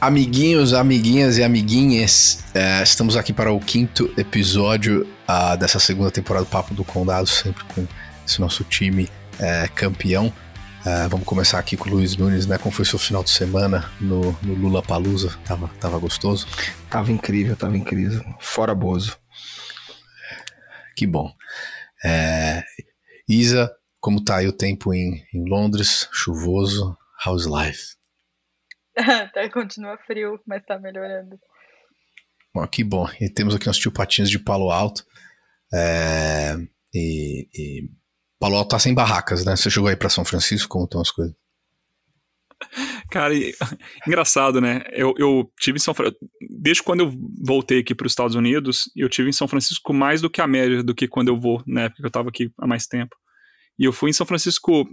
Amiguinhos, amiguinhas e amiguinhas, é, estamos aqui para o quinto episódio uh, dessa segunda temporada do Papo do Condado, sempre com esse nosso time é, campeão. Uh, vamos começar aqui com o Luiz Nunes, né? Como foi seu final de semana no, no Lula Palusa? Tava, tava gostoso? Tava incrível, tava incrível. Fora Bozo. Que bom. É, Isa, como tá aí o tempo em, em Londres? Chuvoso? How's life? tá, continua frio, mas tá melhorando. Bom, que bom. E temos aqui uns tio Patinhos de Palo Alto. É, e, e, Palo Alto tá sem barracas, né? Você chegou aí pra São Francisco, como estão as coisas? Cara, engraçado, né? Eu, eu tive em São Francisco. Desde quando eu voltei aqui para os Estados Unidos, eu tive em São Francisco mais do que a média do que quando eu vou, na época que eu tava aqui há mais tempo. E eu fui em São Francisco,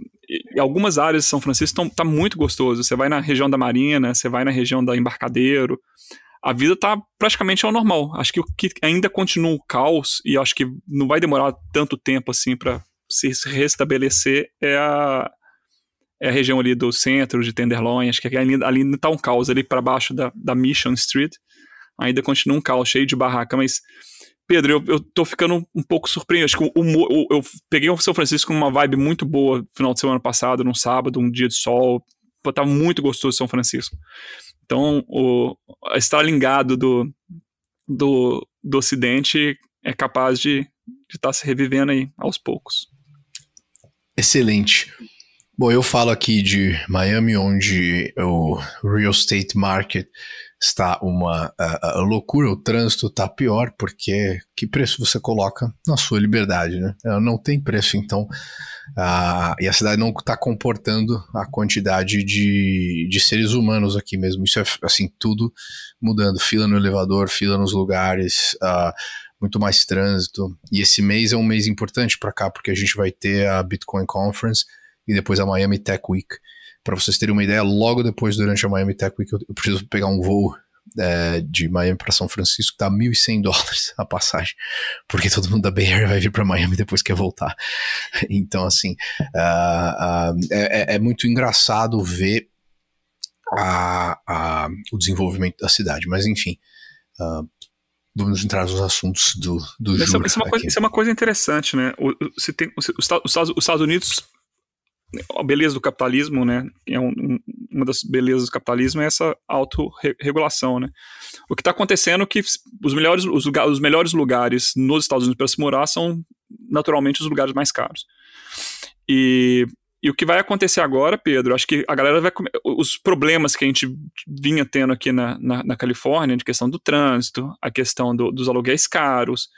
algumas áreas de São Francisco estão tá muito gostoso. Você vai na região da Marina, você vai na região da Embarcadeiro. A vida tá praticamente ao normal. Acho que o que ainda continua o caos, e acho que não vai demorar tanto tempo assim para se restabelecer, é a, é a região ali do centro, de Tenderloin. Acho que ali, ali tá um caos, ali para baixo da, da Mission Street. Ainda continua um caos cheio de barraca, mas Pedro, eu, eu tô ficando um pouco surpreso. Acho que o, o, eu peguei o São Francisco com uma vibe muito boa no final de semana passado, num sábado, um dia de sol. Pô, tava muito gostoso São Francisco. Então, o estar ligado do, do, do Ocidente é capaz de estar tá se revivendo aí aos poucos. Excelente. Bom, eu falo aqui de Miami, onde o real estate market está uma a, a loucura, o trânsito está pior, porque que preço você coloca na sua liberdade, né? Não tem preço, então. Uh, e a cidade não está comportando a quantidade de, de seres humanos aqui mesmo. Isso é assim, tudo mudando. Fila no elevador, fila nos lugares, uh, muito mais trânsito. E esse mês é um mês importante para cá, porque a gente vai ter a Bitcoin Conference e depois a Miami Tech Week. Para vocês terem uma ideia, logo depois, durante a Miami Tech Week, eu, preciso pegar um voo é, de Miami para São Francisco, tá 1.100 dólares a passagem, porque todo mundo da Bay Area vai vir para Miami depois quer voltar. Então, assim, uh, uh, é, é, muito engraçado ver a, a, o desenvolvimento da cidade, mas enfim. Uh, vamos entrar nos assuntos do, do isso, isso, é uma coisa, isso, é uma coisa, interessante, né? O, se tem, os, Estados, os Estados Unidos a beleza do capitalismo, né? É um, uma das belezas do capitalismo é essa autorregulação, né? O que está acontecendo é que os melhores, os, lugar, os melhores lugares nos Estados Unidos para se morar são naturalmente os lugares mais caros. E, e o que vai acontecer agora, Pedro, acho que a galera vai. Os problemas que a gente vinha tendo aqui na, na, na Califórnia, de questão do trânsito, a questão do, dos aluguéis caros,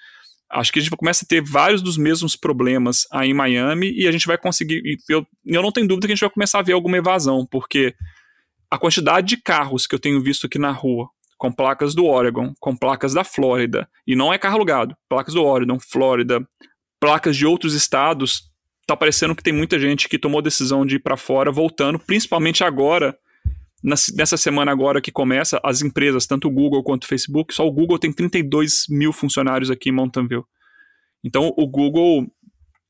acho que a gente começa a ter vários dos mesmos problemas aí em Miami e a gente vai conseguir. Eu, eu não tenho dúvida que a gente vai começar a ver alguma evasão, porque a quantidade de carros que eu tenho visto aqui na rua, com placas do Oregon, com placas da Flórida, e não é carro alugado, placas do Oregon, Flórida, placas de outros estados, tá parecendo que tem muita gente que tomou decisão de ir para fora voltando, principalmente agora nessa semana agora que começa, as empresas, tanto o Google quanto o Facebook, só o Google tem 32 mil funcionários aqui em Mountain View. Então o Google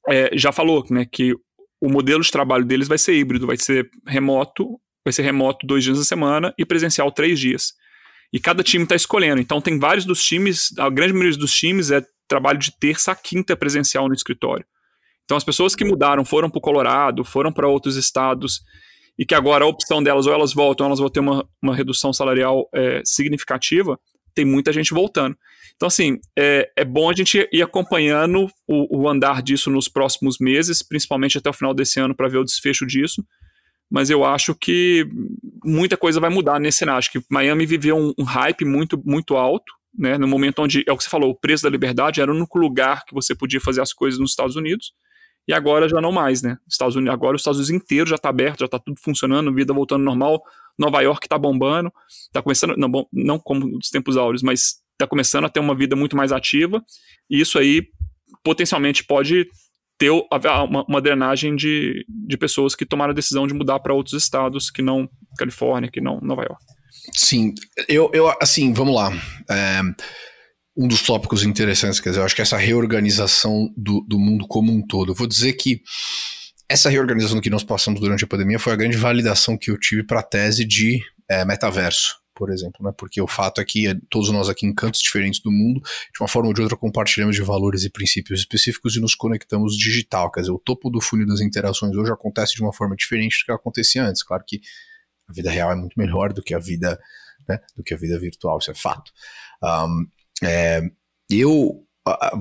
é, já falou né, que o modelo de trabalho deles vai ser híbrido, vai ser remoto, vai ser remoto dois dias na semana e presencial três dias. E cada time está escolhendo. Então tem vários dos times, a grande maioria dos times é trabalho de terça a quinta presencial no escritório. Então as pessoas que mudaram foram para o Colorado, foram para outros estados e que agora a opção delas, ou elas voltam, ou elas vão ter uma, uma redução salarial é, significativa, tem muita gente voltando. Então, assim, é, é bom a gente ir acompanhando o, o andar disso nos próximos meses, principalmente até o final desse ano, para ver o desfecho disso. Mas eu acho que muita coisa vai mudar nesse cenário. Acho que Miami viveu um, um hype muito, muito alto, né, no momento onde, é o que você falou, o preço da liberdade era o único lugar que você podia fazer as coisas nos Estados Unidos e agora já não mais, né? Estados Unidos, agora os Estados Unidos inteiro já está aberto, já está tudo funcionando, vida voltando normal. Nova York está bombando, está começando, não, bom, não como nos tempos áureos, mas está começando a ter uma vida muito mais ativa, e isso aí potencialmente pode ter uma, uma drenagem de, de pessoas que tomaram a decisão de mudar para outros estados que não Califórnia, que não Nova York. Sim, eu, eu assim, vamos lá. É um dos tópicos interessantes, quer dizer, eu acho que essa reorganização do, do mundo como um todo. Eu vou dizer que essa reorganização que nós passamos durante a pandemia foi a grande validação que eu tive para a tese de é, metaverso. por exemplo, né? Porque o fato é que todos nós aqui em cantos diferentes do mundo, de uma forma ou de outra, compartilhamos de valores e princípios específicos e nos conectamos digital. Quer dizer, o topo do funil das interações hoje acontece de uma forma diferente do que acontecia antes. Claro que a vida real é muito melhor do que a vida, né, do que a vida virtual, isso é fato. Um, é, eu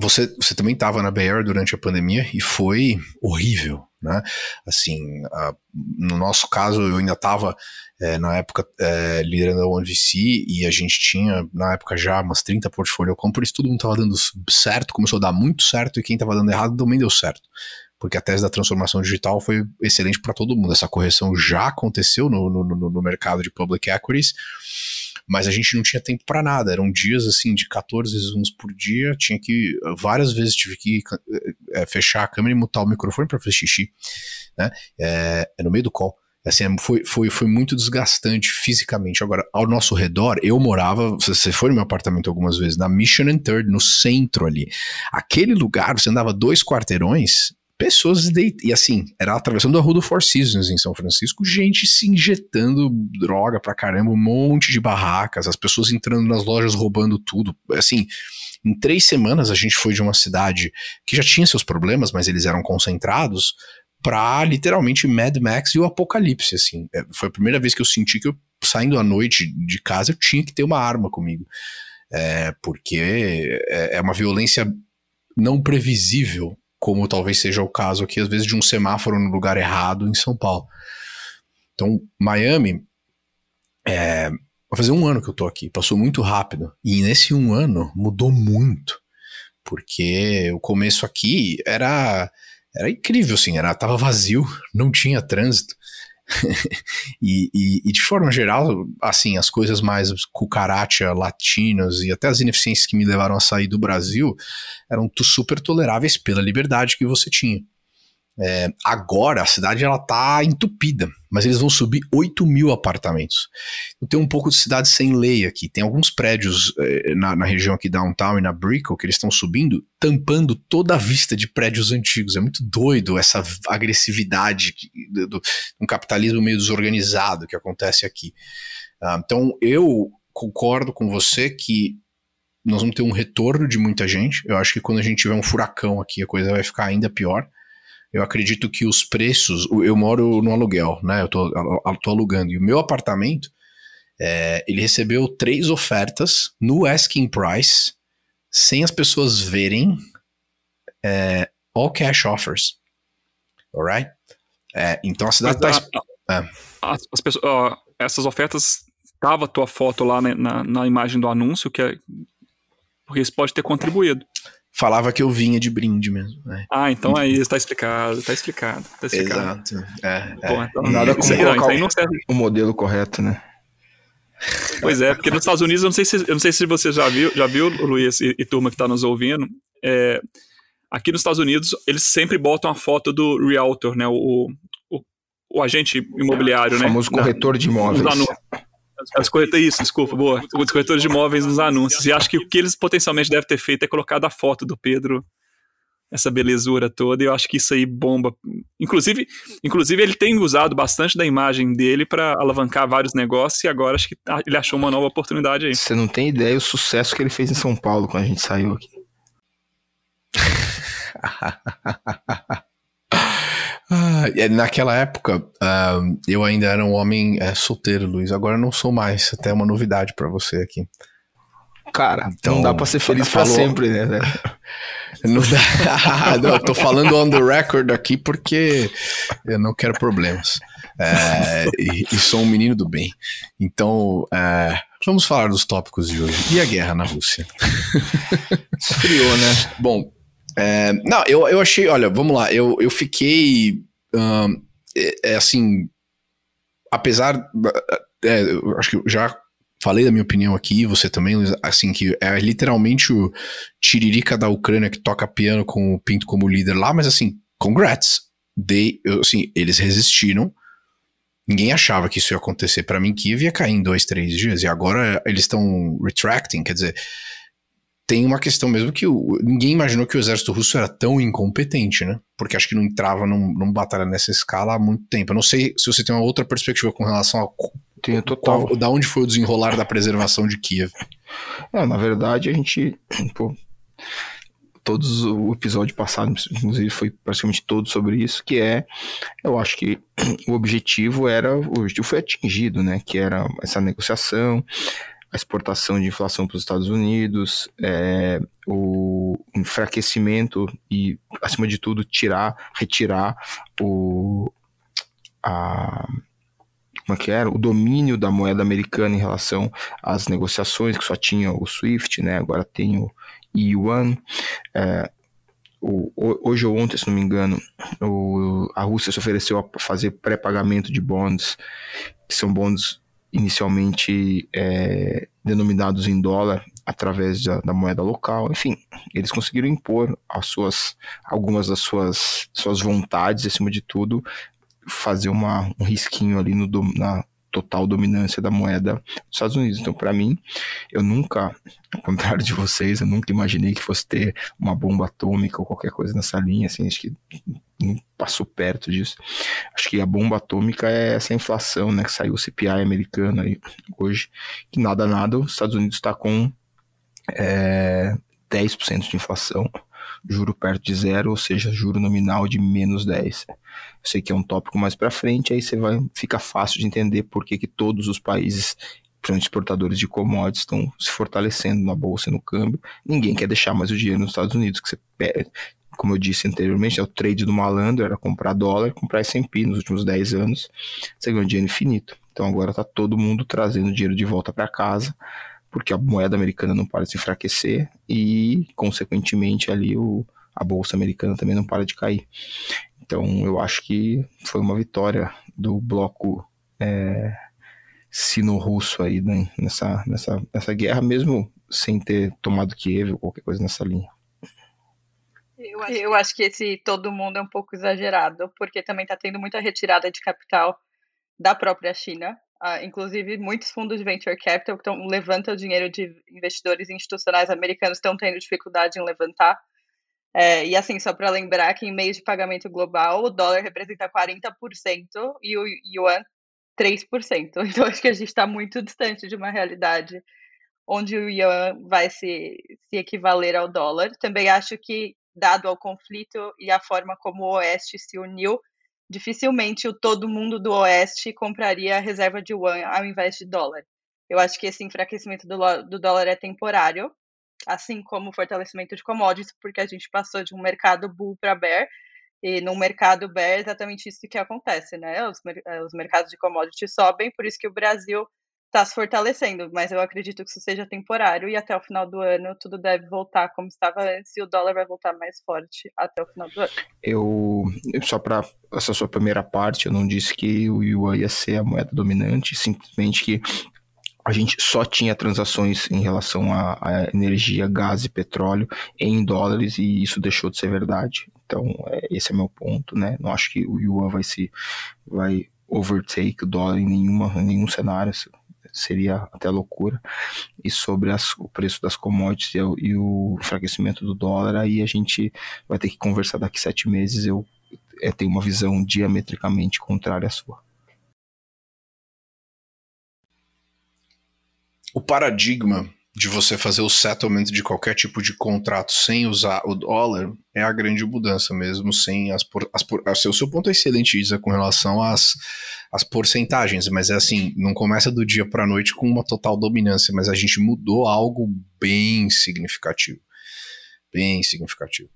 você, você também estava na BR durante a pandemia e foi horrível, né? Assim, uh, no nosso caso, eu ainda estava é, na época é, liderando a OneVC e a gente tinha na época já umas 30 portfólio compras, todo mundo estava dando certo, começou a dar muito certo e quem estava dando errado também deu certo. Porque a tese da transformação digital foi excelente para todo mundo. Essa correção já aconteceu no, no, no mercado de public equities mas a gente não tinha tempo para nada. Eram dias assim de 14 zooms por dia. Tinha que várias vezes tive que é, fechar a câmera e mutar o microfone para fazer xixi, né? É, é, no meio do call. Assim, foi, foi, foi muito desgastante fisicamente. Agora, ao nosso redor, eu morava, você foi no meu apartamento algumas vezes, na Mission and Third, no centro ali. Aquele lugar, você andava dois quarteirões, pessoas deit... e assim, era atravessando a rua do Four Seasons em São Francisco, gente se injetando droga pra caramba, um monte de barracas, as pessoas entrando nas lojas roubando tudo, assim, em três semanas a gente foi de uma cidade que já tinha seus problemas, mas eles eram concentrados, pra literalmente Mad Max e o apocalipse, assim, é, foi a primeira vez que eu senti que eu, saindo à noite de casa, eu tinha que ter uma arma comigo, é, porque é, é uma violência não previsível como talvez seja o caso aqui, às vezes, de um semáforo no lugar errado em São Paulo. Então, Miami, é, vai fazer um ano que eu tô aqui, passou muito rápido. E nesse um ano mudou muito. Porque o começo aqui era, era incrível, assim, era, tava vazio, não tinha trânsito. e, e, e, de forma geral, assim, as coisas mais cucaracha latinas e até as ineficiências que me levaram a sair do Brasil eram super toleráveis pela liberdade que você tinha. É, agora a cidade ela tá entupida, mas eles vão subir 8 mil apartamentos. Eu tenho um pouco de cidade sem lei aqui. Tem alguns prédios é, na, na, região aqui downtown e na Brickell que eles estão subindo, tampando toda a vista de prédios antigos. É muito doido essa agressividade do, do um capitalismo meio desorganizado que acontece aqui. Ah, então eu concordo com você que nós vamos ter um retorno de muita gente. Eu acho que quando a gente tiver um furacão aqui, a coisa vai ficar ainda pior eu acredito que os preços. Eu moro no aluguel, né? Eu tô, eu tô alugando. E o meu apartamento, é, ele recebeu três ofertas no asking price, sem as pessoas verem, é, all cash offers. Alright? É, então a cidade Mas, tá. É. As, as pessoas, ó, essas ofertas, tava a tua foto lá na, na, na imagem do anúncio, que é. Porque isso pode ter contribuído falava que eu vinha de brinde mesmo. Né? Ah, então aí está explicado, está explicado, tá explicado. Exato. É, Pô, então é. Nada como colocar não, o modelo correto, né? Pois é, porque nos Estados Unidos, eu não sei se, eu não sei se você já viu, já viu, Luiz e, e turma que está nos ouvindo, é, aqui nos Estados Unidos, eles sempre botam a foto do realtor, né, o, o, o agente imobiliário, o né? famoso corretor de imóveis. As corretoras, isso, desculpa, boa. Os corretores de imóveis nos anúncios. E acho que o que eles potencialmente devem ter feito é colocado a foto do Pedro, essa belezura toda, e eu acho que isso aí bomba. Inclusive, inclusive ele tem usado bastante da imagem dele para alavancar vários negócios, e agora acho que tá, ele achou uma nova oportunidade aí. Você não tem ideia o sucesso que ele fez em São Paulo quando a gente saiu aqui. Ah, naquela época, uh, eu ainda era um homem é, solteiro, Luiz. Agora não sou mais. Até uma novidade para você aqui. Cara, então não dá pra ser feliz pra sempre, né? Não dá. não, eu tô falando on the record aqui porque eu não quero problemas. É, e, e, sou um menino do bem. Então, é, vamos falar dos tópicos de hoje. E a guerra na Rússia? Esfriou, né? Bom, é, não, eu, eu achei, olha, vamos lá, eu, eu fiquei, é, é, assim, apesar, é, eu acho que já falei da minha opinião aqui, você também, assim, que é literalmente o tiririca da Ucrânia que toca piano com o Pinto como líder lá, mas assim, congrats, they, assim, eles resistiram, ninguém achava que isso ia acontecer, para mim Kiev ia cair em dois, três dias, e agora eles estão retracting, quer dizer, tem uma questão mesmo que o, ninguém imaginou que o exército russo era tão incompetente, né? Porque acho que não entrava num, numa batalha nessa escala há muito tempo. Eu não sei se você tem uma outra perspectiva com relação a Tenho total. Qual, da onde foi o desenrolar da preservação de Kiev? É, na verdade, a gente. Pô, todos o episódio passado, inclusive, foi praticamente todo sobre isso, que é, eu acho que o objetivo era, o objetivo foi atingido, né? Que era essa negociação, a exportação de inflação para os Estados Unidos, é, o enfraquecimento e, acima de tudo, tirar, retirar o, a, como é que era? O domínio da moeda americana em relação às negociações, que só tinha o SWIFT, né? Agora tem o yuan. É, o, hoje ou ontem, se não me engano, o, a Rússia se ofereceu a fazer pré-pagamento de bonds, que são bonds inicialmente é, denominados em dólar através da, da, moeda local. Enfim, eles conseguiram impor as suas, algumas das suas, suas vontades, acima de tudo, fazer uma, um risquinho ali no, na total dominância da moeda dos Estados Unidos. Então, para mim, eu nunca, ao contrário de vocês, eu nunca imaginei que fosse ter uma bomba atômica ou qualquer coisa nessa linha, assim, acho que nem passou perto disso. Acho que a bomba atômica é essa inflação, né, que saiu o CPI americano aí hoje, que nada nada, os Estados Unidos está com é, 10% de inflação, juro perto de zero, ou seja, juro nominal de menos 10. Eu sei que é um tópico mais para frente, aí você vai fica fácil de entender por que, que todos os países, principalmente exportadores de commodities, estão se fortalecendo na bolsa e no câmbio. Ninguém quer deixar mais o dinheiro nos Estados Unidos, que você como eu disse anteriormente, é o trade do malandro, era comprar dólar, comprar S&P nos últimos 10 anos, você ganhou dinheiro infinito. Então agora está todo mundo trazendo dinheiro de volta para casa, porque a moeda americana não para de se enfraquecer e, consequentemente, ali o, a bolsa americana também não para de cair. Então, eu acho que foi uma vitória do bloco é, sino-russo aí né, nessa, nessa, nessa guerra, mesmo sem ter tomado Kiev ou qualquer coisa nessa linha. Eu acho, eu acho que esse todo mundo é um pouco exagerado, porque também está tendo muita retirada de capital da própria China. Uh, inclusive, muitos fundos de venture capital que tão, levantam dinheiro de investidores institucionais americanos estão tendo dificuldade em levantar. É, e assim, só para lembrar que em mês de pagamento global, o dólar representa 40% e o yuan 3%. Então, acho que a gente está muito distante de uma realidade onde o yuan vai se, se equivaler ao dólar. Também acho que, dado ao conflito e a forma como o Oeste se uniu, dificilmente o todo mundo do Oeste compraria a reserva de yuan ao invés de dólar. Eu acho que esse enfraquecimento do, do dólar é temporário, assim como o fortalecimento de commodities, porque a gente passou de um mercado bull para bear, e no mercado bear é exatamente isso que acontece, né? Os, os mercados de commodities sobem, por isso que o Brasil está se fortalecendo, mas eu acredito que isso seja temporário e até o final do ano tudo deve voltar como estava antes e o dólar vai voltar mais forte até o final do ano. Eu, só para essa sua primeira parte, eu não disse que o yuan ia ser a moeda dominante, simplesmente que a gente só tinha transações em relação a, a, energia, gás e petróleo em dólares e isso deixou de ser verdade. Então, é, esse é meu ponto, né? Não acho que o yuan vai se vai overtake o dólar em nenhuma em nenhum cenário seria até loucura, e sobre as, o preço das commodities e o, e o enfraquecimento do dólar, aí a gente vai ter que conversar daqui sete meses. Eu, eu tenho uma visão diametricamente contrária à sua. O paradigma de você fazer o settlement de qualquer tipo de contrato sem usar o dólar é a grande mudança mesmo, sem as, por, as por, o seu ponto é excelente, Isa, com relação às, às porcentagens, mas é assim, não começa do dia para a noite com uma total dominância, mas a gente mudou algo bem significativo, bem significativo.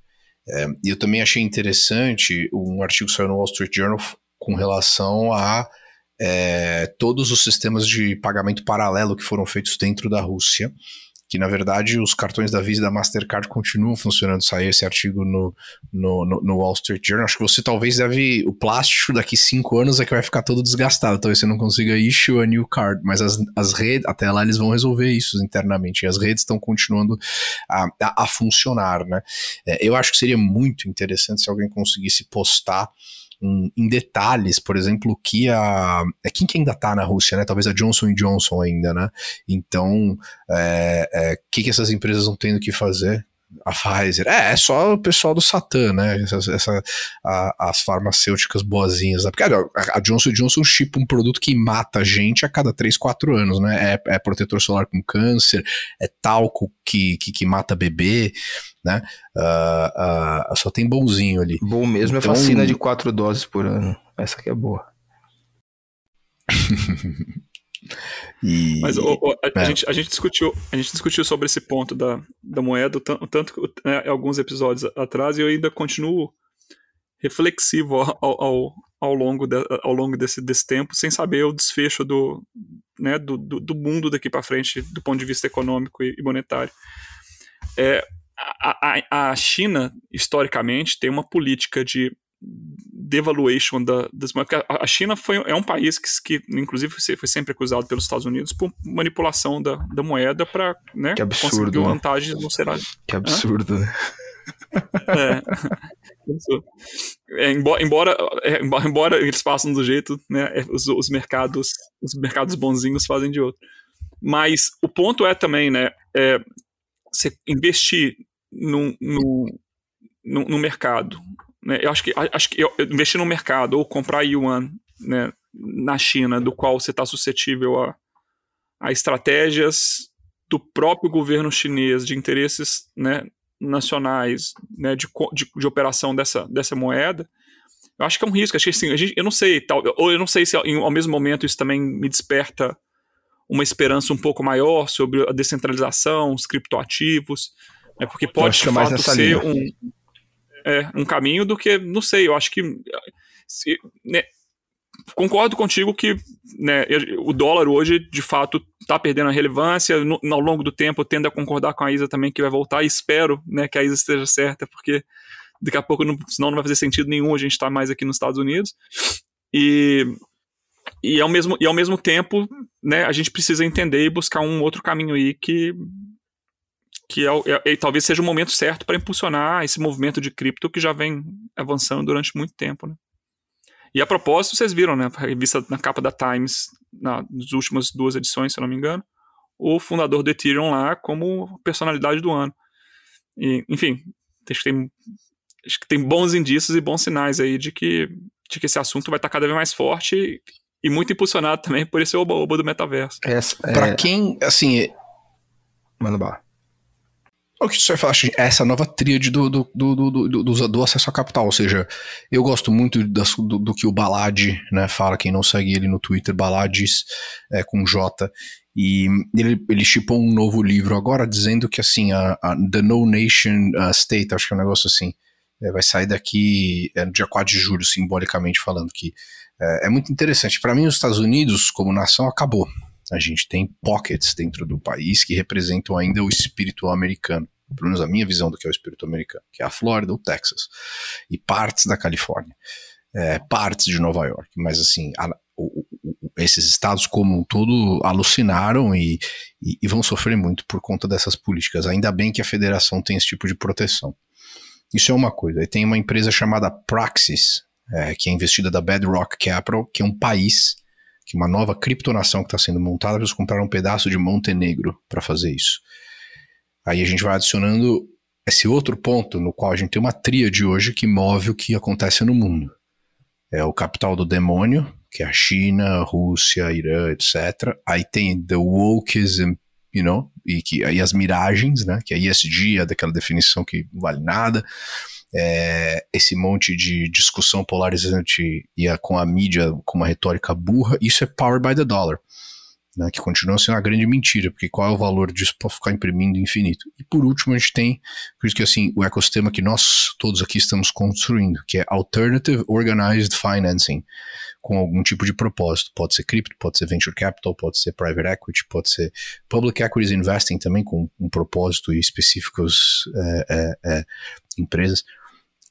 É, e eu também achei interessante um artigo que saiu no Wall Street Journal com relação a é, todos os sistemas de pagamento paralelo que foram feitos dentro da Rússia, que na verdade os cartões da Visa e da Mastercard continuam funcionando. Saiu esse artigo no, no, no, Wall Street Journal. Acho que você talvez deve. O plástico daqui cinco anos é que vai ficar todo desgastado. Talvez você não consiga issue a new card, mas as, as redes, até lá eles vão resolver isso internamente. E as redes estão continuando a, a, a funcionar, né? É, eu acho que seria muito interessante se alguém conseguisse postar em, em, detalhes, por exemplo, que a. É quem que ainda tá na Rússia, né? Talvez a Johnson Johnson ainda, né? Então, o é, é, que, que essas empresas estão tendo que fazer? A Pfizer. É, é só o pessoal do Satã, né? Essa, essa a, as farmacêuticas boazinhas. Né? Porque a, a Johnson Johnson chipa um produto que mata gente a cada 3, 4 anos, né? É, é protetor solar com câncer, é talco que, que, que mata bebê, né? Uh, uh, só tem bonzinho ali. Bom mesmo então, é vacina de 4 doses por ano. Essa que é boa. E, Mas o, o, a, é. a, gente, a, gente discutiu, a gente discutiu sobre esse ponto da, da moeda, tanto, tanto né, alguns episódios atrás, e eu ainda continuo reflexivo ao, ao, ao longo, de, ao longo desse, desse tempo, sem saber o desfecho do, né, do, do, do mundo daqui para frente, do ponto de vista econômico e, e monetário. É, a, a, a China, historicamente, tem uma política de devaluation da, das moedas. A China foi, é um país que, que, inclusive, foi sempre acusado pelos Estados Unidos por manipulação da, da moeda para né, absurdo, conseguir né? vantagens no. Que absurdo, né? É. é. embora, embora, é, embora eles façam do jeito, né, é, os, os, mercados os mercados bonzinhos fazem de outro. Mas o ponto é também, né, é, você investir no, no, no, no mercado né, eu acho que, acho que eu, investir no mercado ou comprar yuan né, na China, do qual você está suscetível a, a estratégias do próprio governo chinês, de interesses né, nacionais, né, de, de, de, operação dessa, dessa moeda, eu acho que é um risco. Acho que, assim, a gente, eu não sei, tal, ou eu não sei se ao mesmo momento isso também me desperta uma esperança um pouco maior sobre a descentralização, os criptoativos, né, porque pode de fato ser linha. um é, um caminho do que, não sei, eu acho que. Se, né, concordo contigo que né, o dólar hoje, de fato, está perdendo a relevância. No, ao longo do tempo, eu tendo a concordar com a Isa também que vai voltar e espero né, que a Isa esteja certa, porque daqui a pouco, não, senão não vai fazer sentido nenhum a gente estar tá mais aqui nos Estados Unidos. E, e, ao mesmo, e ao mesmo tempo, né, a gente precisa entender e buscar um outro caminho aí que que é, é, é, talvez seja o momento certo para impulsionar esse movimento de cripto que já vem avançando durante muito tempo. Né? E a propósito, vocês viram, né, a revista na capa da Times, na, nas últimas duas edições, se eu não me engano, o fundador do Ethereum lá como personalidade do ano. E, enfim, acho que, tem, acho que tem bons indícios e bons sinais aí de que, de que esse assunto vai estar cada vez mais forte e, e muito impulsionado também por esse oba-oba do metaverso. É, Para quem, assim... Mano, bar. O que você fala, essa nova tríade do, do, do, do, do, do acesso a capital, ou seja, eu gosto muito das, do, do, que o Balad né, fala, quem não segue ele no Twitter, Balades é, com J, e ele, ele chipou um novo livro agora dizendo que assim, a, a The No Nation uh, State, acho que é um negócio assim, é, vai sair daqui é, no dia 4 de julho, simbolicamente falando, que é, é muito interessante. Para mim, os Estados Unidos, como nação, acabou. A gente tem pockets dentro do país que representam ainda o espírito americano pelo menos a minha visão do que é o espírito americano, que é a Flórida, o Texas, e partes da Califórnia, é, partes de Nova York, mas assim, a, o, o, esses estados como um todo alucinaram e, e, e, vão sofrer muito por conta dessas políticas. Ainda bem que a federação tem esse tipo de proteção. Isso é uma coisa. E tem uma empresa chamada Praxis, é, que é investida da Bedrock Capital, que é um país, que é uma nova criptonação que está sendo montada, eles compraram um pedaço de Montenegro para fazer isso. Aí a gente vai adicionando esse outro ponto no qual a gente tem uma tríade hoje que move o que acontece no mundo. É o capital do demônio, que é a China, Rússia, Irã, etc. Aí tem the wokeism, you know, e, que, aí as miragens, né, que é ESG, é daquela definição que não vale nada. É, esse monte de discussão polarizante e a, com a mídia com uma retórica burra, isso é power by the dollar né, que continua sendo uma grande mentira, porque qual é o valor disso para ficar imprimindo infinito? E por último, a gente tem, por isso que assim, o ecossistema que nós todos aqui estamos construindo, que é Alternative Organized Financing, com algum tipo de propósito. Pode ser cripto, pode ser venture capital, pode ser private equity, pode ser public equities investing também, com um propósito e específicos é, é, é, empresas.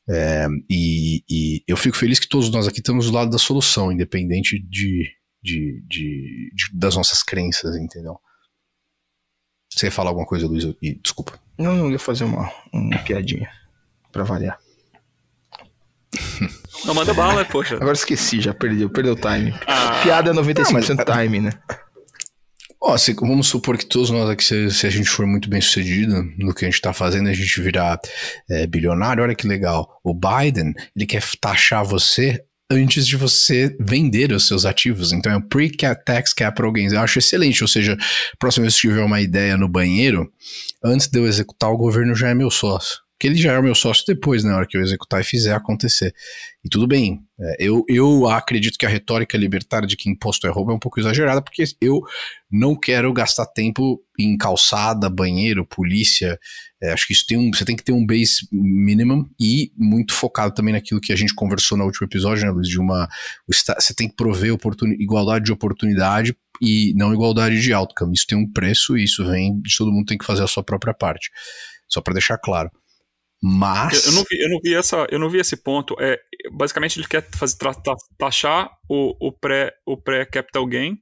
É, e, e eu fico feliz que todos nós aqui estamos do lado da solução, independente de de, de, de, das nossas crenças, entendeu? Você ia falar alguma coisa, Luiz? E, desculpa. Não, não, ia fazer uma, uma piadinha. Pra variar. Não manda bala, poxa. Agora esqueci, já perdeu, perdeu o time. Ah, Piada é 95% não, mas... time, né? Ó, se, vamos supor que todos nós aqui, se, se, a gente for muito bem sucedido no que a gente está fazendo, a gente virar é, bilionário, olha que legal. O Biden, ele quer taxar você antes de você vender os seus ativos. Então é um pre-tax capital gains. Eu acho excelente. Ou seja, próxima vez que tiver uma ideia no banheiro, antes de eu executar, o governo já é meu sócio que ele já é o meu sócio depois, né, na hora que eu executar e fizer acontecer. E tudo bem. É, eu, eu acredito que a retórica libertária de que imposto é roubo é um pouco exagerada, porque eu não quero gastar tempo em calçada, banheiro, polícia. É, acho que isso tem um, você tem que ter um base minimum e muito focado também naquilo que a gente conversou no último episódio, né, Luiz? De uma. Você tem que prover igualdade de oportunidade e não igualdade de outcome. Isso tem um preço e isso vem de todo mundo tem que fazer a sua própria parte. Só para deixar claro. Mas. Eu, eu, não vi, eu, não vi, essa, eu não vi esse ponto. É, basicamente, ele quer fazer, taxar o, o pré-capital o pré gain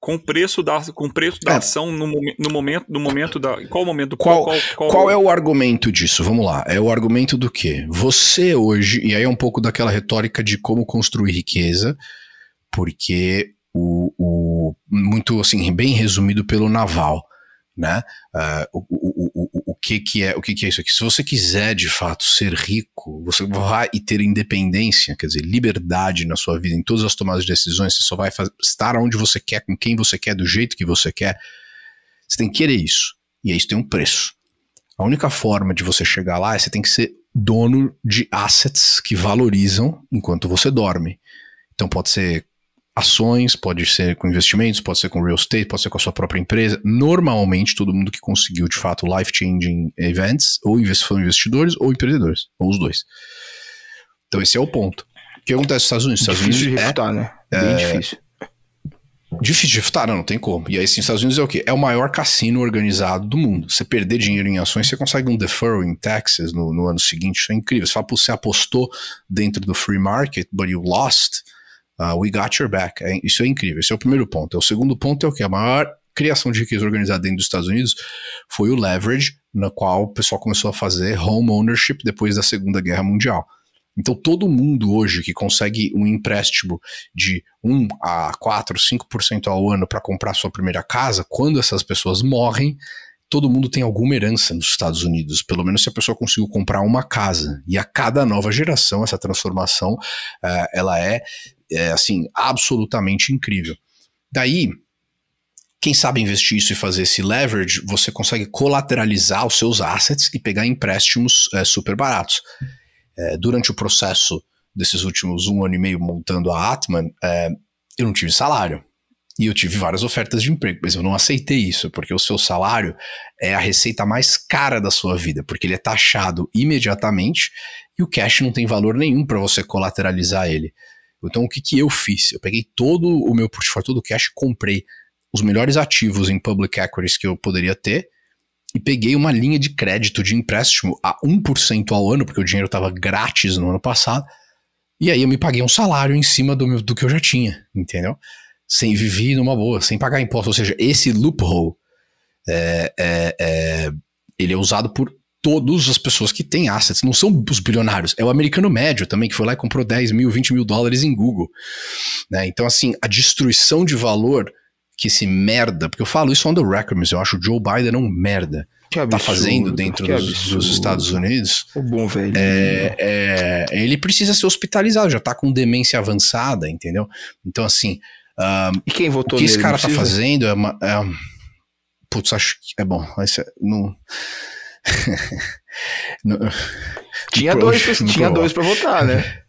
com preço da, com preço da é. ação no, no, momento, no momento da. Qual o momento? Qual, qual, qual, qual é o argumento disso? Vamos lá. É o argumento do quê? Você hoje, e aí é um pouco daquela retórica de como construir riqueza, porque o, o muito assim, bem resumido pelo Naval né? Uh, o, o, o, o, que, que é o que, que é isso aqui? Se você quiser de fato ser rico, você vai e ter independência, quer dizer, liberdade na sua vida, em todas as tomadas de decisões, você só vai estar onde você quer, com quem você quer, do jeito que você quer. Você tem que querer isso. E isso tem um preço. A única forma de você chegar lá é você tem que ser dono de assets que valorizam enquanto você dorme. Então pode ser ações, pode ser com investimentos, pode ser com real estate, pode ser com a sua própria empresa. Normalmente, todo mundo que conseguiu de fato life-changing events, ou investidores ou empreendedores, ou os dois. Então, esse é o ponto. O que acontece nos Estados Unidos? Estados difícil Unidos de refutar, é, né? Bem é, difícil. Difícil de refutar, não, não tem como. E aí, sim, Estados Unidos é o quê? É o maior cassino organizado do mundo. Você perder dinheiro em ações, você consegue um deferral em taxes no, no ano seguinte. Isso é incrível. Você fala, você apostou dentro do free market, but you lost Uh, we got your back. É, isso é incrível. Esse é o primeiro ponto. O segundo ponto é o que? A maior criação de riqueza organizada dentro dos Estados Unidos foi o leverage, na qual o pessoal começou a fazer home ownership depois da Segunda Guerra Mundial. Então, todo mundo hoje que consegue um empréstimo de 1 a 4, 5% ao ano para comprar sua primeira casa, quando essas pessoas morrem, todo mundo tem alguma herança nos Estados Unidos, pelo menos se a pessoa conseguiu comprar uma casa. E a cada nova geração, essa transformação, uh, ela é é, assim, absolutamente incrível. Daí, quem sabe investir isso e fazer esse leverage, você consegue colateralizar os seus assets e pegar empréstimos é, super baratos. É, durante o processo desses últimos um ano e meio montando a Atman, é, eu não tive salário. E eu tive várias ofertas de emprego, mas eu não aceitei isso, porque o seu salário é a receita mais cara da sua vida, porque ele é taxado imediatamente e o cash não tem valor nenhum para você colateralizar ele. Então, o que, que eu fiz? Eu peguei todo o meu portfólio, todo o cash, comprei os melhores ativos em public equities que eu poderia ter e peguei uma linha de crédito de empréstimo a 1% ao ano, porque o dinheiro estava grátis no ano passado. E aí eu me paguei um salário em cima do, meu, do que eu já tinha, entendeu? Sem viver numa boa, sem pagar imposto. Ou seja, esse loophole é, é, é, ele é usado por todas as pessoas que têm assets, não são os bilionários, é o americano médio também, que foi lá e comprou 10 mil, 20 mil dólares em Google. Né? Então, assim, a destruição de valor que esse merda, porque eu falo isso on the record, mas eu acho o Joe Biden um merda. Absurdo, tá fazendo dentro dos, dos, Estados Unidos. O bom velho. É, é, ele precisa ser hospitalizado, já tá com demência avançada, entendeu? Então, assim. Um, e quem votou O que esse cara tá fazendo é uma. É, putz, acho que é bom. Esse, não, tinha dois, pra, tinha dois para votar, né?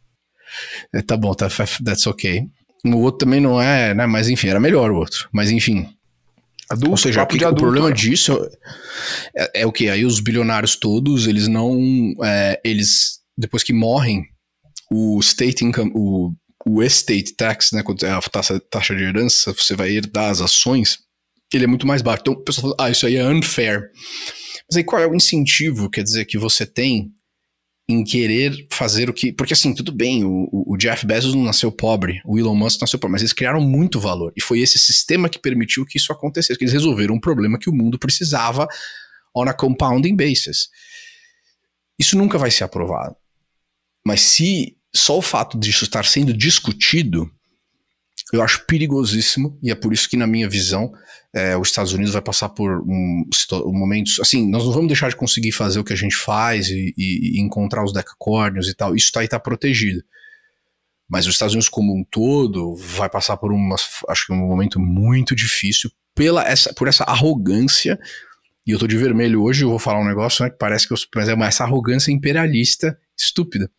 É, tá bom, tá, that's ok. O outro também não é, né? Mas enfim, era melhor o outro. Mas enfim. Adulto, Ou seja, o, que, adulto, o problema cara. disso é, é, o que? Aí os bilionários todos, eles não. É, eles, depois que morrem, o state income, o, o estate tax, né? Quando é a taxa, taxa de herança, você vai herdar as ações, ele é muito mais baixo. Então o pessoal fala, ah, isso aí é unfair. Mas aí qual é o incentivo, quer dizer, que você tem em querer fazer o que. Porque assim, tudo bem, o, o, Jeff Bezos não nasceu pobre, o Elon Musk nasceu pobre, mas eles criaram muito valor. E foi esse sistema que permitiu que isso acontecesse, que eles resolveram um problema que o mundo precisava on a compounding basis. Isso nunca vai ser aprovado. Mas se só o fato disso estar sendo discutido eu acho perigosíssimo, e é por isso que, na minha visão, é, os Estados Unidos vai passar por um, um, momentos. Assim, nós não vamos deixar de conseguir fazer o que a gente faz e, e, e encontrar os decacórnios e tal. Isso tá aí tá protegido. Mas os Estados Unidos como um todo vai passar por uma, acho que um momento muito difícil pela essa, por essa arrogância. E eu tô de vermelho hoje, eu vou falar um negócio, né, que parece que eu, mas é uma, essa arrogância imperialista estúpida,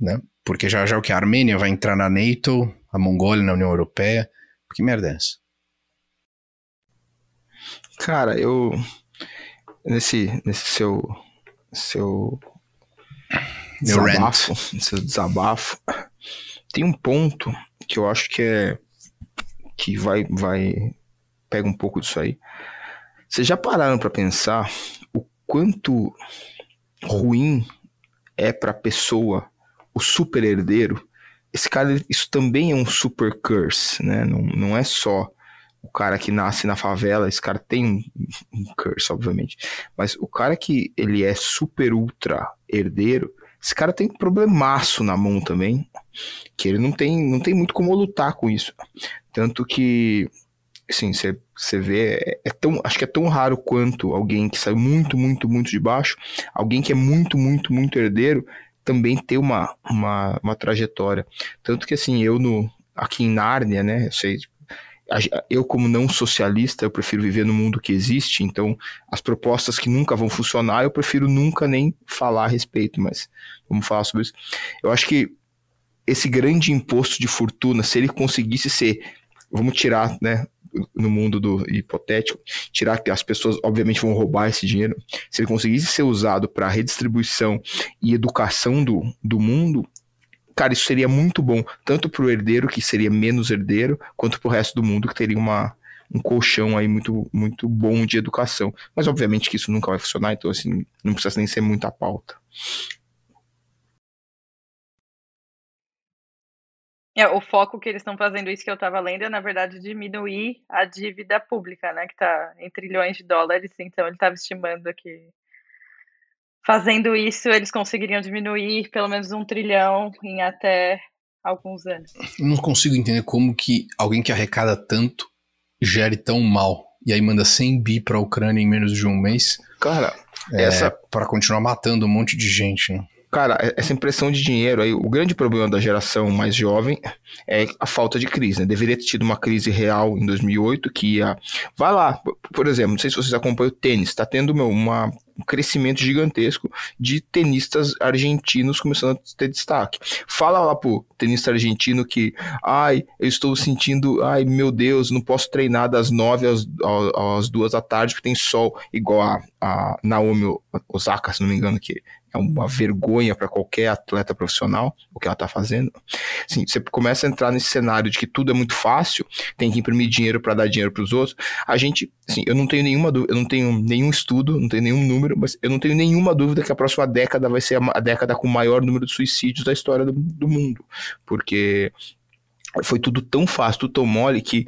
né? Porque já já o que a Armênia vai entrar na NATO, a Mongólia na União Europeia, que merda é essa? Cara, eu nesse nesse seu seu Meu desabafo, rant. seu desabafo, tem um ponto que eu acho que é que vai vai pega um pouco disso aí. Vocês já pararam para pensar o quanto ruim é para pessoa o super herdeiro? Esse cara, isso também é um super curse, né? Não, não é só o cara que nasce na favela, esse cara tem um, um curse, obviamente. Mas o cara que ele é super ultra herdeiro, esse cara tem um problemaço na mão também, que ele não tem, não tem muito como lutar com isso. Tanto que, assim, você vê, é, é tão, acho que é tão raro quanto alguém que saiu muito, muito, muito de baixo, alguém que é muito, muito, muito herdeiro, também ter uma, uma, uma trajetória. Tanto que, assim, eu no, aqui em Nárnia, né, eu sei, eu como não socialista, eu prefiro viver no mundo que existe, então as propostas que nunca vão funcionar, eu prefiro nunca nem falar a respeito, mas vamos falar sobre isso. Eu acho que esse grande imposto de fortuna, se ele conseguisse ser, vamos tirar, né, no mundo do hipotético, tirar que as pessoas obviamente vão roubar esse dinheiro, se ele conseguisse ser usado para redistribuição e educação do, do mundo, cara, isso seria muito bom, tanto para o herdeiro, que seria menos herdeiro, quanto para o resto do mundo, que teria uma, um colchão aí muito, muito bom de educação. Mas obviamente que isso nunca vai funcionar, então assim, não precisa nem ser muita pauta. É, o foco que eles estão fazendo isso que eu estava lendo é, na verdade, diminuir a dívida pública, né? Que está em trilhões de dólares. Então, ele estava estimando que fazendo isso eles conseguiriam diminuir pelo menos um trilhão em até alguns anos. não consigo entender como que alguém que arrecada tanto gere tão mal. E aí manda 100 bi para a Ucrânia em menos de um mês. Cara, é, essa para continuar matando um monte de gente, né? Cara, essa impressão de dinheiro aí, o grande problema da geração mais jovem é a falta de crise, né? Deveria ter tido uma crise real em 2008 que ia... Vai lá, por exemplo, não sei se vocês acompanham o tênis, tá tendo meu, uma, um crescimento gigantesco de tenistas argentinos começando a ter destaque. Fala lá pro tenista argentino que, ai, eu estou sentindo, ai, meu Deus, não posso treinar das nove às, às duas da tarde porque tem sol, igual a, a Naomi Osaka, se não me engano, que é uma vergonha para qualquer atleta profissional o que ela está fazendo. Assim, você começa a entrar nesse cenário de que tudo é muito fácil, tem que imprimir dinheiro para dar dinheiro para os outros. A gente, assim, eu não tenho nenhuma dúvida, eu não tenho nenhum estudo, não tenho nenhum número, mas eu não tenho nenhuma dúvida que a próxima década vai ser a, década com o maior número de suicídios da história do, do mundo, porque foi tudo tão fácil, tudo tão mole que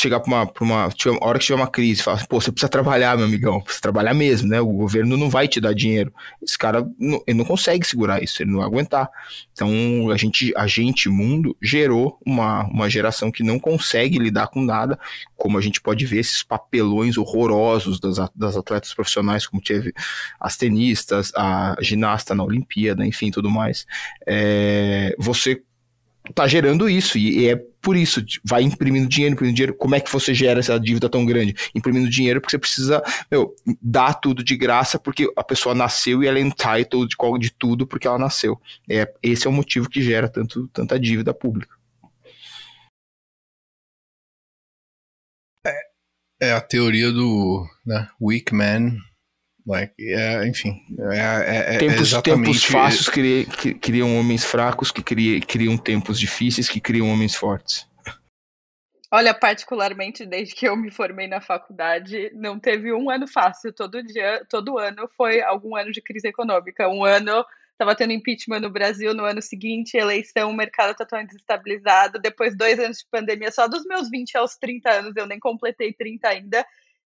chegar para uma, uma, tiver, a hora que tiver uma crise, falar, pô, você precisa trabalhar, meu amigão, precisa trabalhar mesmo, né? O governo não vai te dar dinheiro. Esse cara, não, ele não consegue segurar isso, ele não vai aguentar. Então, a gente, a gente, mundo, gerou uma, uma geração que não consegue lidar com nada, como a gente pode ver esses papelões horrorosos das, das atletas profissionais, como teve as tenistas, a ginasta na Olimpíada, enfim, tudo mais. É, você tá gerando isso, e, é por isso, vai imprimindo dinheiro, imprimindo dinheiro. Como é que você gera essa dívida tão grande? Imprimindo dinheiro porque você precisa meu, dar tudo de graça porque a pessoa nasceu e ela é entitled de, de tudo porque ela nasceu. É, esse é o motivo que gera tanto, tanta dívida pública. É, é a teoria do né, weak man É, enfim, é, é, é tempos, exatamente... tempos fáceis criam, criam homens fracos, que criam, criam tempos difíceis, que criam homens fortes. Olha, particularmente desde que eu me formei na faculdade, não teve um ano fácil. Todo dia, todo ano foi algum ano de crise econômica. Um ano estava tendo impeachment no Brasil, no ano seguinte, eleição, o mercado totalmente desestabilizado. Depois, dois anos de pandemia, só dos meus 20 aos 30 anos, eu nem completei 30 ainda.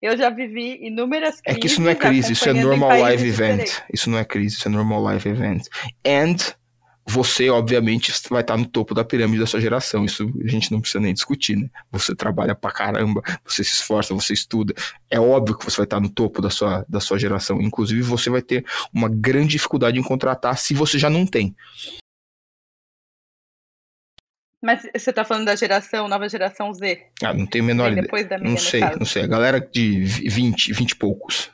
Eu já vivi inúmeras crises. É que isso não é crise, isso é normal live event. Isso não é crise, isso é normal live event. And você, obviamente, vai estar no topo da pirâmide da sua geração. Isso a gente não precisa nem discutir, né? Você trabalha pra caramba, você se esforça, você estuda. É óbvio que você vai estar no topo da sua, da sua geração. Inclusive, você vai ter uma grande dificuldade em contratar se você já não tem. Mas você está falando da geração, nova geração Z? Ah, não tenho a menor ideia. Depois da minha, não sei, não sei. A galera de 20, 20 e poucos.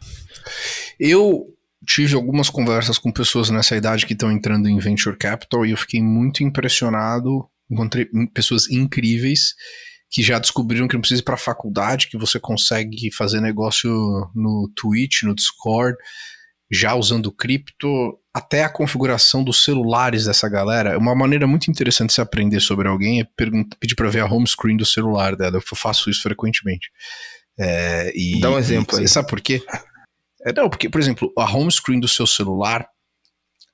Eu tive algumas conversas com pessoas nessa idade que estão entrando em venture capital e eu fiquei muito impressionado. Encontrei pessoas incríveis que já descobriram que não precisa ir para a faculdade, que você consegue fazer negócio no Twitch, no Discord, já usando cripto, até a configuração dos celulares dessa galera. Uma maneira muito interessante de se aprender sobre alguém é pedir para ver a home screen do celular dela. Eu faço isso frequentemente. É, e, Dá um exemplo e, aí. Sabe por quê? É, não, porque, por exemplo, a home screen do seu celular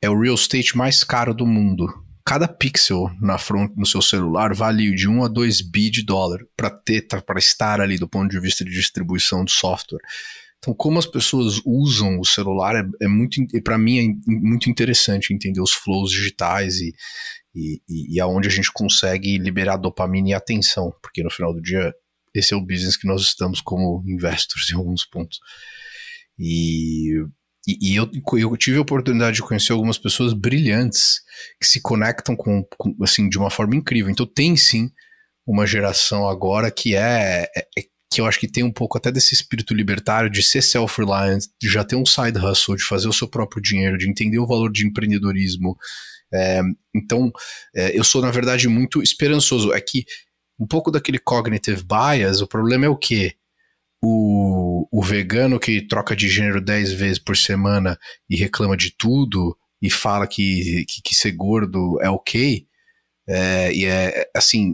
é o real estate mais caro do mundo. Cada pixel na front no seu celular vale de 1 a 2 bi de dólar para ter, para estar ali do ponto de vista de distribuição de software. Então, como as pessoas usam o celular é, é muito, para mim, é muito interessante entender os flows digitais e, e, e, e aonde a gente consegue liberar dopamina e atenção, porque no final do dia esse é o business que nós estamos como investors em alguns pontos. E, e, e eu, eu, tive a oportunidade de conhecer algumas pessoas brilhantes que se conectam com, com, assim de uma forma incrível. Então tem sim uma geração agora que é, é, é que eu acho que tem um pouco até desse espírito libertário de ser self-reliant, de já ter um side hustle, de fazer o seu próprio dinheiro, de entender o valor de empreendedorismo. É, então, é, eu sou, na verdade, muito esperançoso. É que um pouco daquele cognitive bias, o problema é o quê? o, o vegano que troca de gênero 10 vezes por semana e reclama de tudo e fala que, que, que ser gordo é ok, é, e é assim,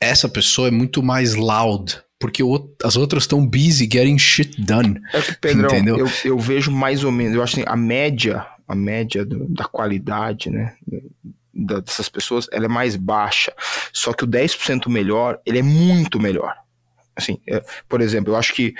essa pessoa é muito mais loud porque o, as outras estão busy getting shit done. É que, Pedrão, entendeu? Eu, eu vejo mais ou menos, eu acho assim, a média, a média do, da qualidade, né, dessas pessoas, ela é mais baixa. Só que o 10% melhor, ele é muito melhor. Assim, é, por exemplo, eu acho que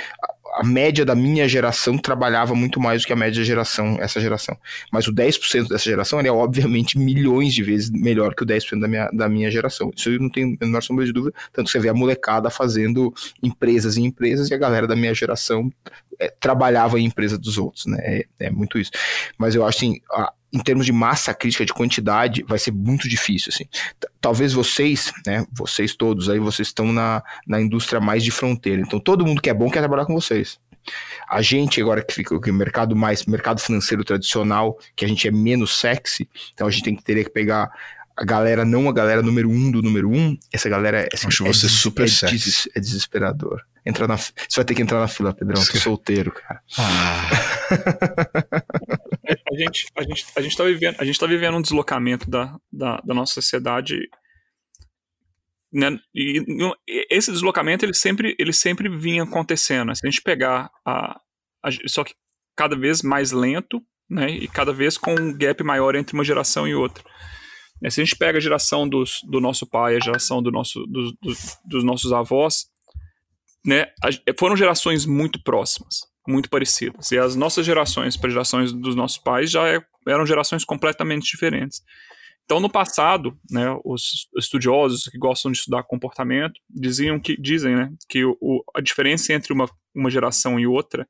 a, média da minha geração trabalhava muito mais do que a média da geração, essa geração. Mas o 10% dessa geração é obviamente milhões de vezes melhor que o 10% da minha, da minha geração. Isso eu não tenho a menor sombra de dúvida. Tanto que você vê a molecada fazendo empresas e empresas e a galera da minha geração é, trabalhava em empresa dos outros, né? É, é muito isso. Mas eu acho assim, em termos de massa crítica, de quantidade, vai ser muito difícil, assim. Talvez vocês, né, vocês todos aí, vocês estão na, na indústria mais de fronteira, então todo mundo que é bom quer trabalhar com vocês. A gente agora que fica o mercado mais, mercado financeiro tradicional, que a gente é menos sexy, então a gente tem que ter que pegar a galera, não a galera número um do número um, essa galera é, assim, Acho é, você super é, des, é desesperador. Entra na, você vai ter que entrar na fila, Pedrão. Tô solteiro, cara. Ah. a gente, a gente, a gente tá vivendo, a gente tá vivendo um deslocamento da, da, da nossa sociedade. Né? E, esse deslocamento ele sempre, ele sempre vinha acontecendo. Né? Se a gente pegar a, a, só que cada vez mais lento, né? E cada vez com um gap maior entre uma geração e outra. Se a gente pega a geração dos, do nosso pai, a geração do nosso, dos, dos, dos nossos avós, né, foram gerações muito próximas, muito parecidas. E as nossas gerações para gerações dos nossos pais já é, eram gerações completamente diferentes. Então, no passado, né, os estudiosos que gostam de estudar comportamento diziam que dizem, né, que o, a diferença entre uma, uma geração e outra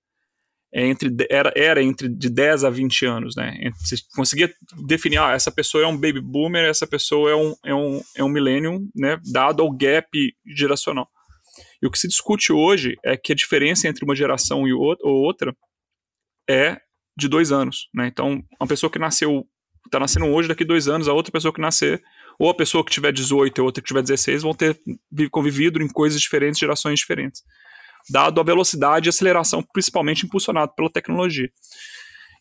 é entre, era, era entre de 10 a 20 anos, né? Você conseguia definir, ah, essa pessoa é um baby boomer, essa pessoa é um, é um, é um millennium, né? Dado ao gap geracional. E o que se discute hoje é que a diferença entre uma geração e outra é de dois anos. Né? Então, uma pessoa que nasceu, está nascendo hoje, daqui dois anos, a outra pessoa que nascer, ou a pessoa que tiver 18 e a outra que tiver 16, vão ter convivido em coisas diferentes, gerações diferentes. Dado a velocidade e aceleração, principalmente impulsionado pela tecnologia.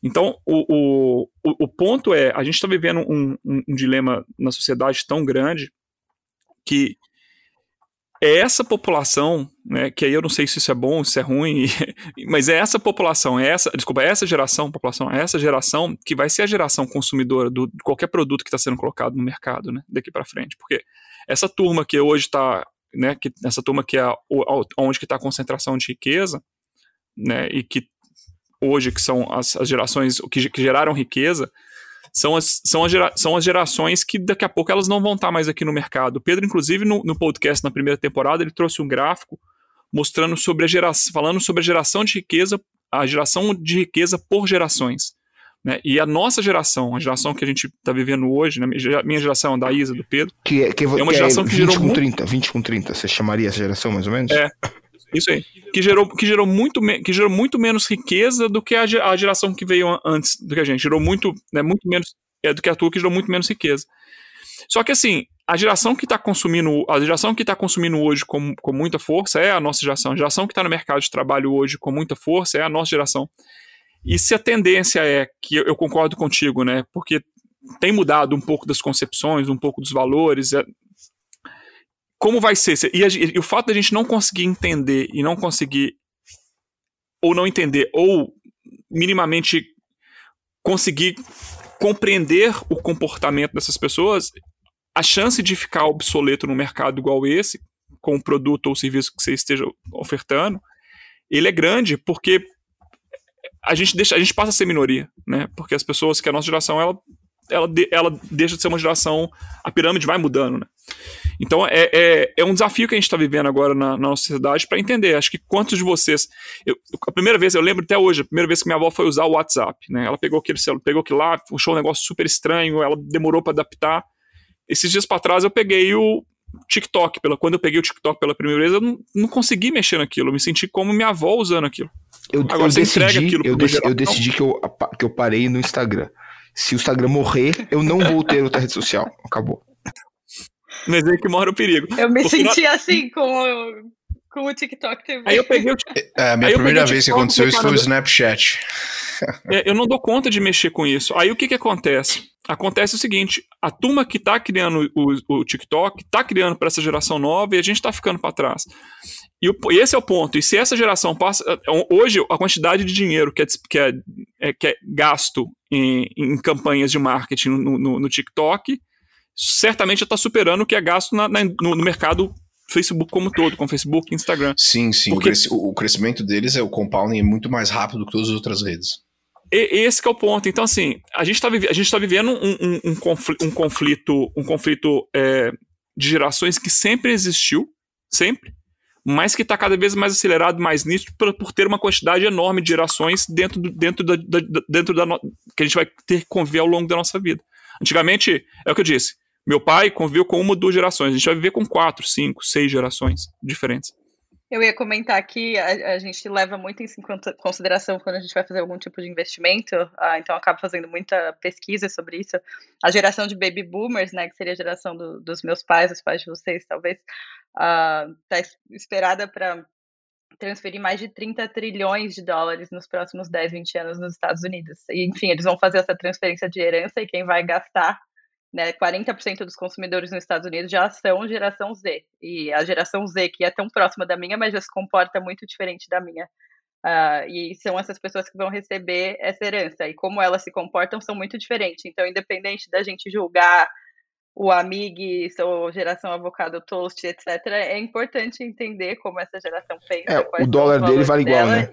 Então, o, o, o ponto é, a gente está vivendo um, um, um dilema na sociedade tão grande que é essa população, né, que aí eu não sei se isso é bom, se é ruim, mas é essa população, é essa, desculpa, é essa geração, população, é essa geração que vai ser a geração consumidora do, de qualquer produto que está sendo colocado no mercado, né, daqui para frente, porque essa turma que hoje está, né, que, essa turma que é onde que está a concentração de riqueza, né, e que hoje que são as, as gerações que, que geraram riqueza, são as, são, as gera, são as gerações que daqui a pouco elas não vão estar mais aqui no mercado. O Pedro, inclusive, no, no podcast na primeira temporada, ele trouxe um gráfico mostrando sobre a geração, falando sobre a geração de riqueza, a geração de riqueza por gerações. Né? E a nossa geração, a geração que a gente está vivendo hoje, né? minha geração, da Isa, do Pedro, que é, que é, é uma geração é que gerou. 20 com 30, 20 com 30, você chamaria essa geração mais ou menos? É. Isso aí. Que gerou, que gerou, muito, que gerou muito menos riqueza do que a, a geração que veio antes do que a gente. Gerou muito, né, muito menos é, do que a tua, que gerou muito menos riqueza. Só que assim, a geração que está consumindo, a geração que está consumindo hoje com, com muita força é a nossa geração. A geração que está no mercado de trabalho hoje com muita força é a nossa geração. E se a tendência é, que eu concordo contigo, né? Porque tem mudado um pouco das concepções, um pouco dos valores. É, como vai ser? E, a, e o fato da gente não conseguir entender e não conseguir, ou não entender, ou minimamente conseguir compreender o comportamento dessas pessoas, a chance de ficar obsoleto no mercado igual esse, com o produto ou serviço que você esteja ofertando, ele é grande porque a gente deixa, a gente passa a ser minoria, né? Porque as pessoas que a nossa geração ela ela, ela deixa de ser uma geração, a pirâmide vai mudando, né? Então é, é, é um desafio que a gente está vivendo agora na, na nossa sociedade para entender. Acho que quantos de vocês. Eu, a primeira vez, eu lembro até hoje, a primeira vez que minha avó foi usar o WhatsApp, né? Ela pegou aquele celular, pegou aquilo lá, puxou um negócio super estranho, ela demorou para adaptar. Esses dias para trás eu peguei o TikTok. Pela, quando eu peguei o TikTok pela primeira vez, eu não, não consegui mexer naquilo. Eu me senti como minha avó usando aquilo. Eu, Agora eu decidi, eu, dec, eu decidi que eu, que eu parei no Instagram. Se o Instagram morrer, eu não vou ter outra rede social. Acabou. Mas é que mora o perigo. Eu me Porque senti assim com, com o TikTok também. Aí eu peguei o É, a minha primeira vez que aconteceu isso foi o Snapchat. É, eu não dou conta de mexer com isso. Aí o que que acontece? Acontece o seguinte, a turma que está criando o, o TikTok está criando para essa geração nova e a gente está ficando para trás. E, o, e, esse é o ponto. E se essa geração passa. É, hoje, a quantidade de dinheiro que é, que é, é que é gasto em, em, campanhas de marketing no, no, no TikTok certamente já está superando o que é gasto na, na, no, no, mercado Facebook como todo, com Facebook e Instagram. Sim, sim. Porque... O, crescimento deles é o compounding é muito mais rápido que todas as outras redes. E, esse é o ponto. Então, assim, a gente está vive, tá vivendo um, um, um, conflito, um conflito, um conflito é, de gerações que sempre existiu, sempre, mas que está cada vez mais acelerado, mais nítido, por, por, ter uma quantidade enorme de gerações dentro, do, dentro, da, da, dentro da, que a gente vai ter que conviver ao longo da nossa vida. Antigamente, é o que eu disse, meu pai conviveu com uma duas gerações, a gente vai viver com quatro, cinco, seis gerações diferentes. Eu ia comentar que a, a, gente leva muito em consideração quando a gente vai fazer algum tipo de investimento, ah, então acabo fazendo muita pesquisa sobre isso. A geração de baby boomers, né, que seria a geração do, dos meus pais, os pais de vocês, talvez, está ah, esperada para transferir mais de 30 trilhões de dólares nos próximos 10, 20 anos nos Estados Unidos. E, enfim, eles vão fazer essa transferência de herança e quem vai gastar né, 40% dos consumidores nos Estados Unidos já são geração Z. E a geração Z, que é tão próxima da minha, mas já se comporta muito diferente da minha. Uh, e são essas pessoas que vão receber essa herança. E como elas se comportam são muito diferentes. Então, independente da gente julgar o Amig, ou geração avocado toast, etc., é importante entender como essa geração pensa. É, o dólar dele vale igual, né?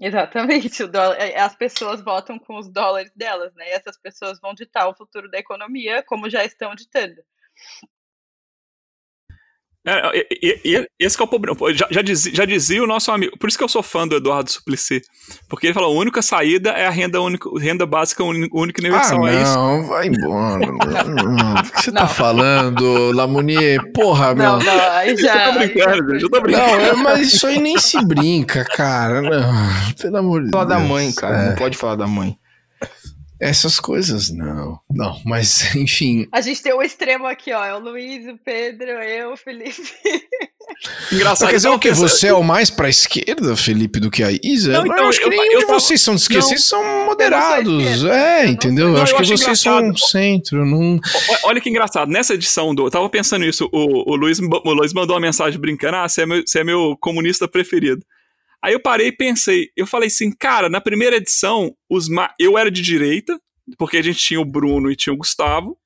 Exatamente, dólar, é, as pessoas votam com os dólares delas, né? E essas pessoas vão ditar o futuro da economia, como já estão ditando. É, e, e, esse é o problema. Já, já, dizia, já, dizia, o nosso amigo. Por isso que eu sou fã do Eduardo Suplicy. Porque ele falou: a única saída é a renda, única, renda básica única e universal. Ah, é não, vai embora. o que você tá não. tá falando, Lamounier? Porra, não, meu. Não, aí já. Eu tô brincando, eu tô brincando. Não, é, mas isso aí nem se brinca, cara. Não, pelo amor de Deus. Falar da mãe, cara. É. Não pode falar da mãe. Essas coisas, não. Não, mas enfim. A gente tem o um extremo aqui, ó. É o Luiz, o Pedro, eu, o Felipe. Engraçado. Quer dizer o que? Você é o mais pra esquerda, Felipe, do que a Isa? Não, então, eu acho que nenhum de vocês são de esquerda. Vocês são moderados. É, entendeu? Eu, eu acho que vocês engraçado. são centro. Não... Olha que engraçado. Nessa edição do. Eu tava pensando isso. O, o, Luiz, o Luiz mandou uma mensagem brincando. Ah, você é meu, você é meu comunista preferido. Aí eu parei e pensei, eu falei assim, cara, na primeira edição, os eu era de direita, porque a gente tinha o Bruno e tinha o Gustavo,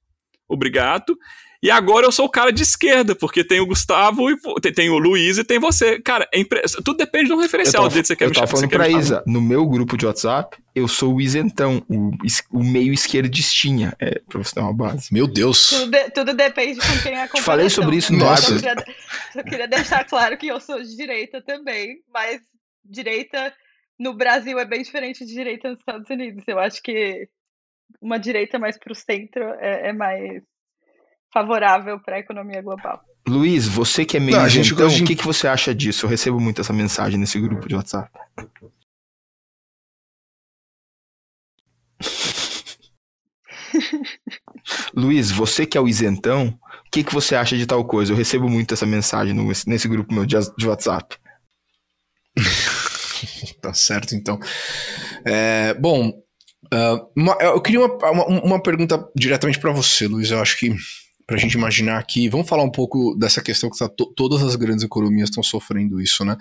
obrigado, E agora eu sou o cara de esquerda, porque tem o Gustavo, e tem, tem o Luiz e tem você. Cara, é impre... tudo depende do referencial dele que você quer Eu tava falando pra Isa, no meu grupo de WhatsApp, eu sou o isentão, o, o meio esquerdistinha, é, pra você ter uma base. Meu Deus. Tudo, de, tudo depende com quem é a Te falei sobre isso né? no Eu Nossa. só queria, só queria deixar claro que eu sou de direita também, mas direita no Brasil é bem diferente de direita nos Estados Unidos. Eu acho que uma direita mais pro centro é, é mais favorável para a economia global. Luiz, você que é meio Não, gente- isentão, a gente- o que, que você acha disso? Eu recebo muito essa mensagem nesse grupo de WhatsApp. Luiz, você que é o isentão, o que, que você acha de tal coisa? Eu recebo muito essa mensagem no- nesse grupo meu de de WhatsApp. Tá certo, então. É, bom, ah, uma- eu queria uma, uma, uma pergunta diretamente para você, Luiz. Eu acho que para a gente imaginar aqui, vamos falar um pouco dessa questão que tá to- todas as grandes economias estão sofrendo isso, né?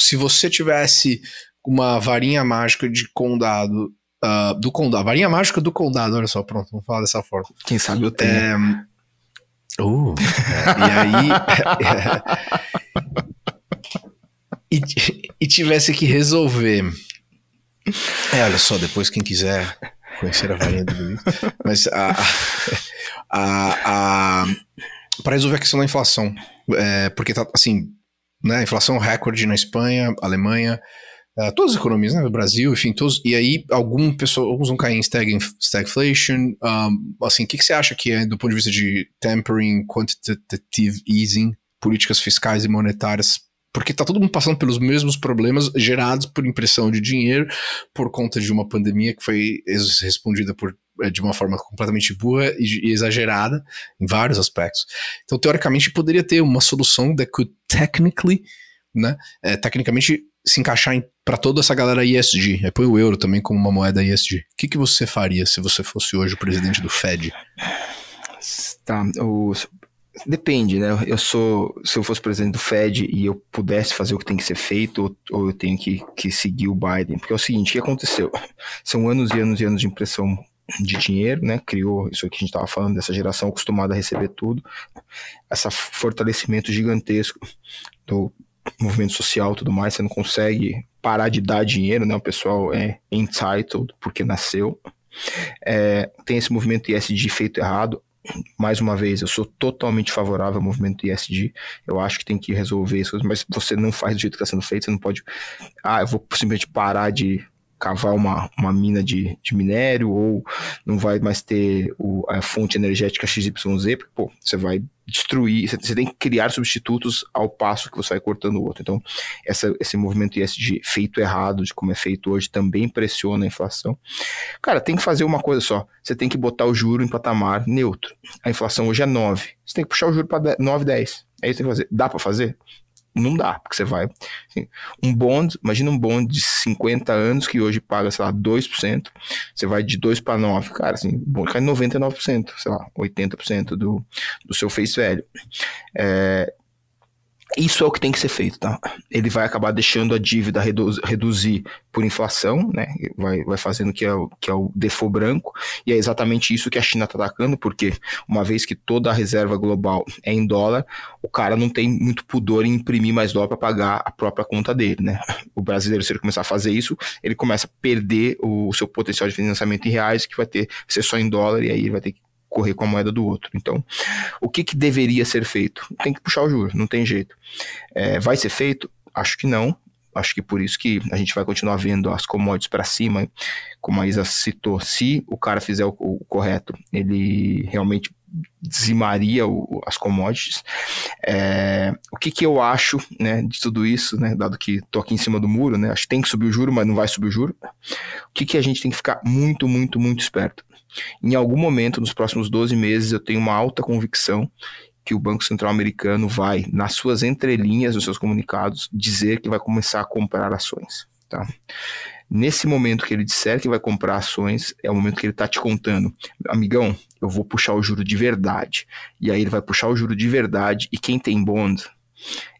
Se você tivesse uma varinha mágica de condado, ah, do condado, varinha mágica do condado, olha só, pronto, vamos falar dessa forma. Quem sabe eu tenho. É, uh, é, e aí. e, e tivesse que resolver. É, olha só, depois quem quiser conhecer a varinha do Luiz. Mas a. a, a para resolver a questão da inflação. É, porque tá assim. Né, inflação recorde na Espanha, Alemanha, Uh, todas as economias, né? O Brasil, enfim, todos. E aí, algum pessoa, alguns vão cair em stag, stagflation. Um, assim, o que, que você acha que é, do ponto de vista de tempering, quantitative easing, políticas fiscais e monetárias? Porque tá todo mundo passando pelos mesmos problemas gerados por impressão de dinheiro por conta de uma pandemia que foi respondida por, eh, de uma forma completamente burra e, exagerada em vários aspectos. Então, teoricamente, poderia ter uma solução that could technically, né, eh, tecnicamente se encaixar para toda essa galera ESG. Aí põe o euro também como uma moeda ESG. O que, que você faria se você fosse hoje o presidente do Fed? Tá, o, depende, né? Eu sou, se eu fosse presidente do Fed e eu pudesse fazer o que tem que ser feito, ou, eu tenho que, que seguir o Biden, porque é o seguinte, o que aconteceu? São anos e anos e anos de impressão de dinheiro, né? Criou isso que a gente estava falando dessa geração acostumada a receber tudo, esse fortalecimento gigantesco do movimento social, tudo mais. Você não consegue parar de dar dinheiro, né? O pessoal é entitled porque nasceu. É, tem esse movimento ISD feito errado. Mais uma vez, eu sou totalmente favorável ao movimento ISD. Eu acho que tem que resolver isso, mas você não faz do jeito que está sendo feito. Você não pode. Ah, eu vou simplesmente parar de cavar uma, uma mina de, de minério ou não vai mais ter o, a fonte energética XYZ, porque, pô, você vai destruir, você, você tem que criar substitutos ao passo que você vai cortando o outro. Então, essa, esse movimento ISD feito errado, de como é feito hoje, também pressiona a inflação. Cara, tem que fazer uma coisa só, você tem que botar o juro em patamar neutro. A inflação hoje é 9, você tem que puxar o juro para 9, 10. É isso que tem que fazer. Dá para fazer? Não dá, porque você vai. Assim, um bond, imagina um bond de 50 anos que hoje paga, sei lá, 2%, você vai de 2 para 9, cara, assim, o bond cai 99%, sei lá, 80% do, do seu face velho. É, isso é o que tem que ser feito, tá? Ele vai acabar deixando a dívida redu reduzir por inflação, né? Vai, vai fazendo que é, o, que é o default branco, e é exatamente isso que a China está atacando, porque uma vez que toda a reserva global é em dólar, o cara não tem muito pudor em imprimir mais dólar para pagar a própria conta dele, né? O brasileiro, se ele começar a fazer isso, ele começa a perder o, seu potencial de financiamento em reais, que vai ter ser só em dólar, e aí ele vai ter que correr com a moeda do outro. Então, o que, que deveria ser feito? Tem que puxar o juro, não tem jeito. É, vai ser feito? Acho que não. Acho que por isso que a gente vai continuar vendo as commodities para cima, como a Isa citou. Se o cara fizer o, o correto, ele realmente dizimaria o, as commodities. É, o que, que eu acho né, de tudo isso, né, dado que estou aqui em cima do muro, né, acho que tem que subir o juro, mas não vai subir o juro. O que, que a gente tem que ficar muito, muito, muito esperto? Em algum momento, nos próximos 12 meses, eu tenho uma alta convicção que o Banco Central americano vai, nas suas entrelinhas, nos seus comunicados, dizer que vai começar a comprar ações. Tá? Nesse momento que ele disser que vai comprar ações, é o momento que ele está te contando, amigão, eu vou puxar o juro de verdade. E aí ele vai puxar o juro de verdade, e quem tem bond,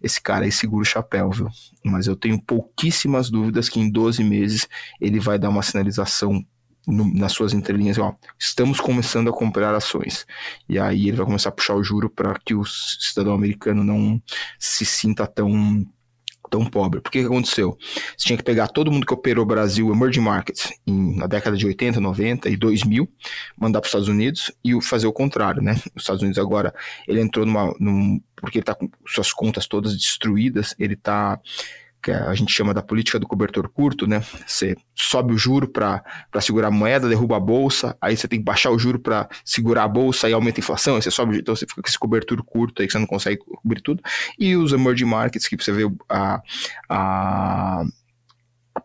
esse cara aí segura o chapéu, viu? Mas eu tenho pouquíssimas dúvidas que em 12 meses ele vai dar uma sinalização no, nas suas entrelinhas, ó, estamos começando a comprar ações. E aí ele vai começar a puxar o juro para que o cidadão americano não se sinta tão tão pobre. Por que, que aconteceu? Você tinha que pegar todo mundo que operou Brasil Emerging Markets em, na década de 80, 90 e 2000, mandar para os Estados Unidos e fazer o contrário, né? Os Estados Unidos agora, ele entrou numa... Num, porque ele está com suas contas todas destruídas, ele está que a gente chama da política do cobertor curto, né? Você sobe o juro para segurar a moeda, derruba a bolsa, aí você tem que baixar o juro para segurar a bolsa e aumenta a inflação, aí você sobe, então você fica com esse cobertor curto aí que você não consegue cobrir tudo. E os emerging markets, que você vê a, a,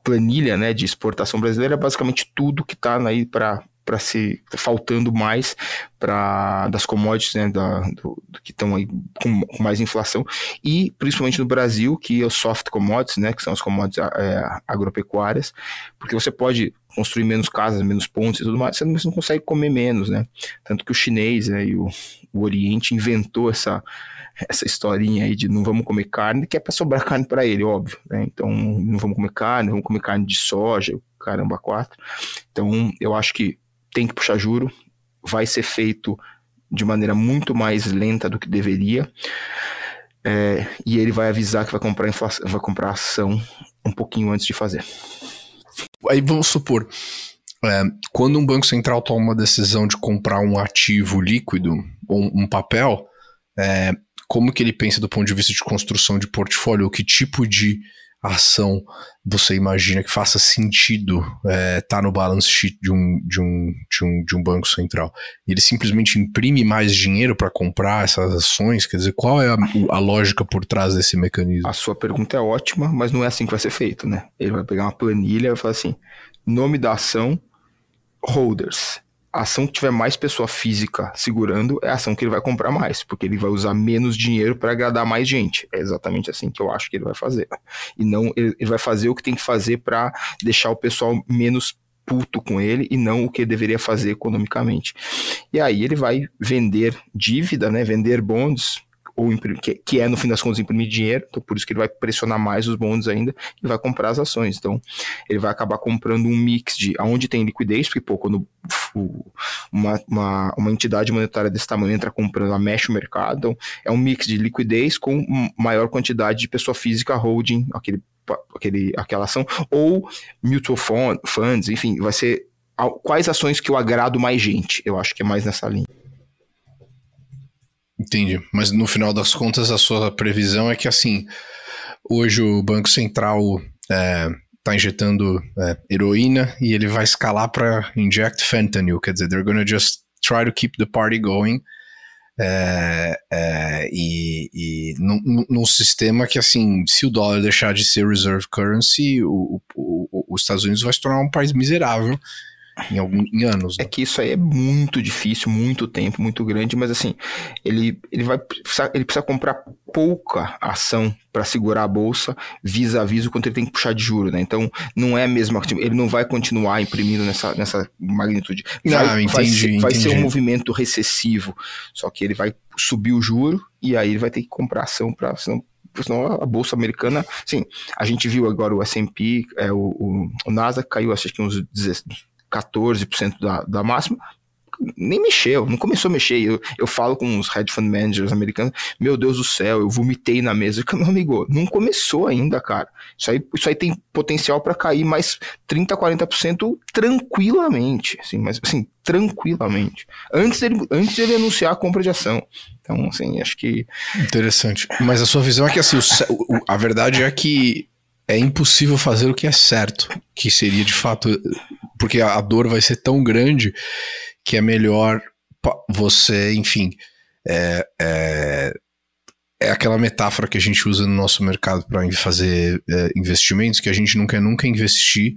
planilha né, de exportação brasileira, é basicamente tudo que está aí para para se tá faltando mais para das commodities né, da, do, do que estão aí com, com, mais inflação e principalmente no Brasil que é o soft commodities né que são as commodities é, agropecuárias porque você pode construir menos casas menos pontes e tudo mais você não, consegue comer menos né tanto que o chinês né, e o, o Oriente inventou essa essa historinha aí de não vamos comer carne, que é para sobrar carne para ele, óbvio. Né? Então, não vamos comer carne, vamos comer carne de soja, caramba, quatro. Então, eu acho que tem que puxar juro, vai ser feito de maneira muito mais lenta do que deveria. É, e ele vai avisar que vai comprar, inflação, vai comprar ação um pouquinho antes de fazer. Aí vamos supor, é, quando um banco central toma uma decisão de comprar um ativo líquido ou um, papel, é, como que ele pensa do ponto de vista de construção de portfólio? Que tipo de ação você imagina que faça sentido estar é, tá no balance sheet de um, de, um, de, um, de um banco central? Ele simplesmente imprime mais dinheiro para comprar essas ações? Quer dizer, qual é a, a, lógica por trás desse mecanismo? A sua pergunta é ótima, mas não é assim que vai ser feito, né? Ele vai pegar uma planilha e vai falar assim: nome da ação, holders a ação que tiver mais pessoa física segurando é a ação que ele vai comprar mais, porque ele vai usar menos dinheiro para agradar mais gente. É exatamente assim que eu acho que ele vai fazer. E não ele, vai fazer o que tem que fazer para deixar o pessoal menos puto com ele e não o que deveria fazer economicamente. E aí ele vai vender dívida, né, vender bonds ou que, que, é no fim das contas imprimir dinheiro, então por isso que ele vai pressionar mais os bonds ainda e vai comprar as ações. Então ele vai acabar comprando um mix de aonde tem liquidez, porque pô, quando uma, uma, uma entidade monetária desse tamanho entra comprando, ela mexe o mercado, então é um mix de liquidez com maior quantidade de pessoa física holding aquele, aquele, aquela ação, ou mutual funds, enfim, vai ser quais ações que eu agrado mais gente, eu acho que é mais nessa linha. Entendi. Mas no final das contas, a sua previsão é que, assim, hoje o Banco Central é, tá injetando é, heroína e ele vai escalar para inject fentanyl. Quer dizer, they're gonna just try to keep the party going. É, é, e, e num, num, sistema que, assim, se o dólar deixar de ser reserve currency, o, o, o, os Estados Unidos vai se tornar um país miserável em, algum, em anos. Né? É que isso aí é muito difícil, muito tempo, muito grande, mas assim, ele, ele vai precisar, ele precisa comprar pouca ação para segurar a bolsa vis a vis o quanto ele tem que puxar de juro, né? Então, não é mesmo, ele não vai continuar imprimindo nessa, nessa magnitude. Vai, não, entendi, vai, ser, vai ser um movimento recessivo, só que ele vai subir o juro e aí ele vai ter que comprar ação para senão senão a bolsa americana, sim, a gente viu agora o S&P, é, o, o, o Nasdaq caiu acho que uns 14% da, da máxima, nem mexeu, não começou a mexer. Eu, eu falo com os hedge fund managers americanos, meu Deus do céu, eu vomitei na mesa. Meu amigo, não começou ainda, cara. Isso aí, isso aí tem potencial para cair mais 30, 40% tranquilamente, assim, mas assim, tranquilamente. Antes dele, antes dele anunciar a compra de ação. Então, assim, acho que. Interessante. Mas a sua visão é que assim, o, a verdade é que é impossível fazer o que é certo, que seria de fato, porque a dor vai ser tão grande que é melhor você, enfim, é, é, é aquela metáfora que a gente usa no nosso mercado para fazer é, investimentos, que a gente não quer nunca investir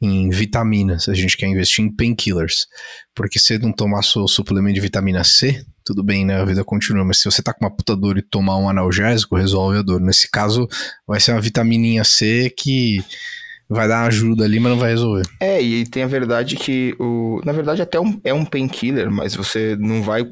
em vitaminas, a gente quer investir em painkillers, porque se não tomar seu suplemento de vitamina C, tudo bem, né? A vida continua. Mas se você tá com uma puta dor e tomar um analgésico, resolve a dor. Nesse caso, vai ser uma vitamininha C que vai dar ajuda ali, mas não vai resolver. É, e tem a verdade que o. Na verdade, até um, é um painkiller, mas você não vai.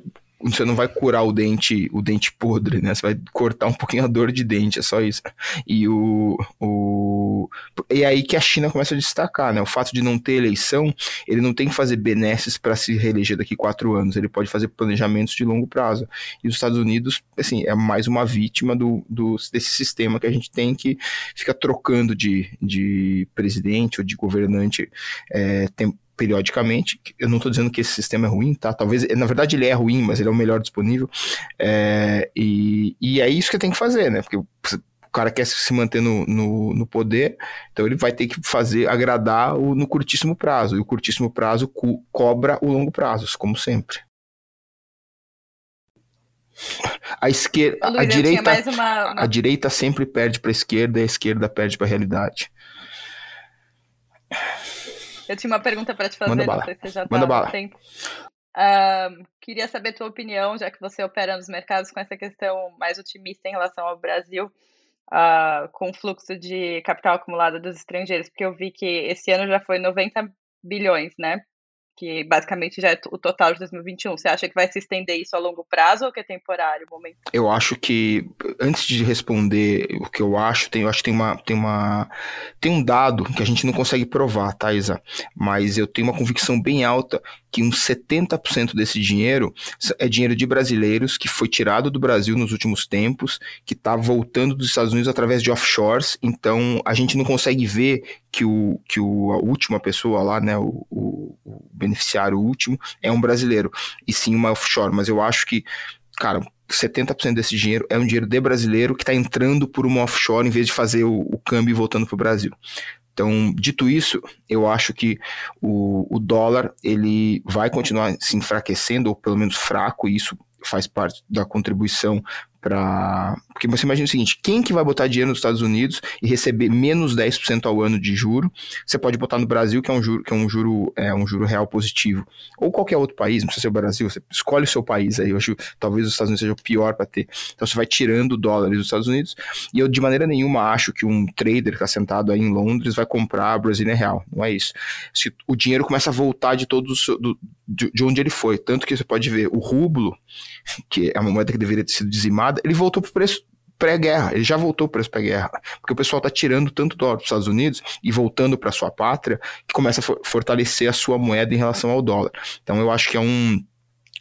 Você não vai curar o dente, o dente podre, né? Você vai cortar um pouquinho a dor de dente, é só isso. E o. o e é aí que a China começa a destacar, né? O fato de não ter eleição, ele não tem que fazer benesses para se reeleger daqui quatro anos, ele pode fazer planejamentos de longo prazo. E os Estados Unidos, assim, é mais uma vítima do, do, desse sistema que a gente tem que fica trocando de, de presidente ou de governante é, periodicamente. Eu não estou dizendo que esse sistema é ruim, tá? Talvez, na verdade, ele é ruim, mas ele é o melhor disponível. É, e, e é isso que tem que fazer, né? Porque o cara quer se manter no, no, no, poder, então ele vai ter que fazer, agradar o, no curtíssimo prazo. E o curtíssimo prazo co cobra o longo prazo, como sempre. A esquerda, Luiz, a direita, uma, uma... a direita sempre perde para a esquerda e a esquerda perde para a realidade. Eu tinha uma pergunta para te fazer, Manda bala. você já Manda bala. tempo. Uh, queria saber tua opinião, já que você opera nos mercados com essa questão mais otimista em relação ao Brasil, uh, com o fluxo de capital acumulado dos estrangeiros, porque eu vi que esse ano já foi 90 bilhões, né? Que basicamente já é o total de 2021. Você acha que vai se estender isso a longo prazo ou que é temporário momento? Eu acho que antes de responder o que eu acho, tem, eu acho que tem uma tem uma tem um dado que a gente não consegue provar, tá, Isa? Mas eu tenho uma convicção bem alta que uns 70% desse dinheiro é dinheiro de brasileiros que foi tirado do Brasil nos últimos tempos, que está voltando dos Estados Unidos através de offshores. Então a gente não consegue ver que, o, que o, a última pessoa lá, né, o, o, o beneficiário último, é um brasileiro, e sim uma offshore. Mas eu acho que, cara, 70% desse dinheiro é um dinheiro de brasileiro que está entrando por uma offshore em vez de fazer o, o câmbio e voltando para o Brasil. Então, dito isso, eu acho que o, o dólar ele vai continuar se enfraquecendo, ou pelo menos fraco, e isso faz parte da contribuição para. Porque você imagina o seguinte: quem que vai botar dinheiro nos Estados Unidos e receber menos 10% ao ano de juro? Você pode botar no Brasil, que é um juro, que é um juro, é um juro real positivo. Ou qualquer outro país, não precisa ser o Brasil, você escolhe o seu país aí. Eu acho talvez os Estados Unidos seja o pior para ter. Então você vai tirando dólares dos Estados Unidos. E eu de maneira nenhuma acho que um trader que está sentado aí em Londres vai comprar a Brasília Real. Não é isso. Se o dinheiro começa a voltar de todos do, de, de onde ele foi. Tanto que você pode ver o rublo, que é uma moeda que deveria ter sido dizimada, ele voltou para o preço pré-guerra, ele já voltou para o preço pré-guerra, porque o pessoal está tirando tanto dólar dos Estados Unidos e voltando para sua pátria, que começa a fortalecer a sua moeda em relação ao dólar. Então eu acho que é um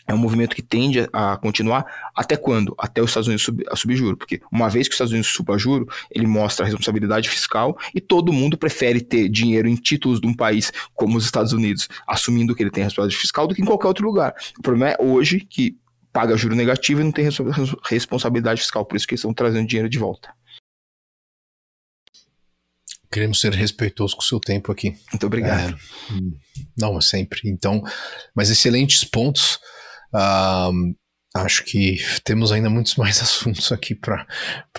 é um movimento que tende a continuar até quando? Até os Estados Unidos sub, a subir juro, porque uma vez que os Estados Unidos suba juro, ele mostra a responsabilidade fiscal e todo mundo prefere ter dinheiro em títulos de um país como os Estados Unidos, assumindo que ele tem responsabilidade fiscal do que em qualquer outro lugar. O problema é hoje que paga juro negativo e não tem responsabilidade fiscal, por isso que eles estão trazendo dinheiro de volta. Queremos ser respeitosos com o seu tempo aqui. Muito obrigado. É, não, sempre. Então, mas excelentes pontos. Um, acho que temos ainda muitos mais assuntos aqui para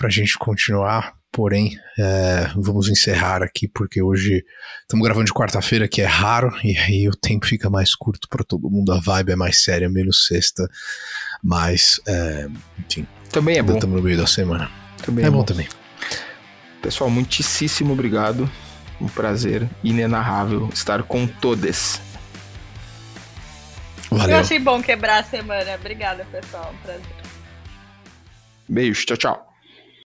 a gente continuar, porém, é, vamos encerrar aqui porque hoje estamos gravando de quarta-feira, que é raro, e aí o tempo fica mais curto para todo mundo, a vibe é mais séria, menos sexta, mas, é, enfim. Também é bom. Estamos no meio da semana. Também é, é bom. bom também. Pessoal, muitíssimo obrigado. Um prazer inenarrável estar com todos. Valeu. Eu achei bom quebrar a semana. Obrigada, pessoal. Um prazer. Beijo, tchau, tchau.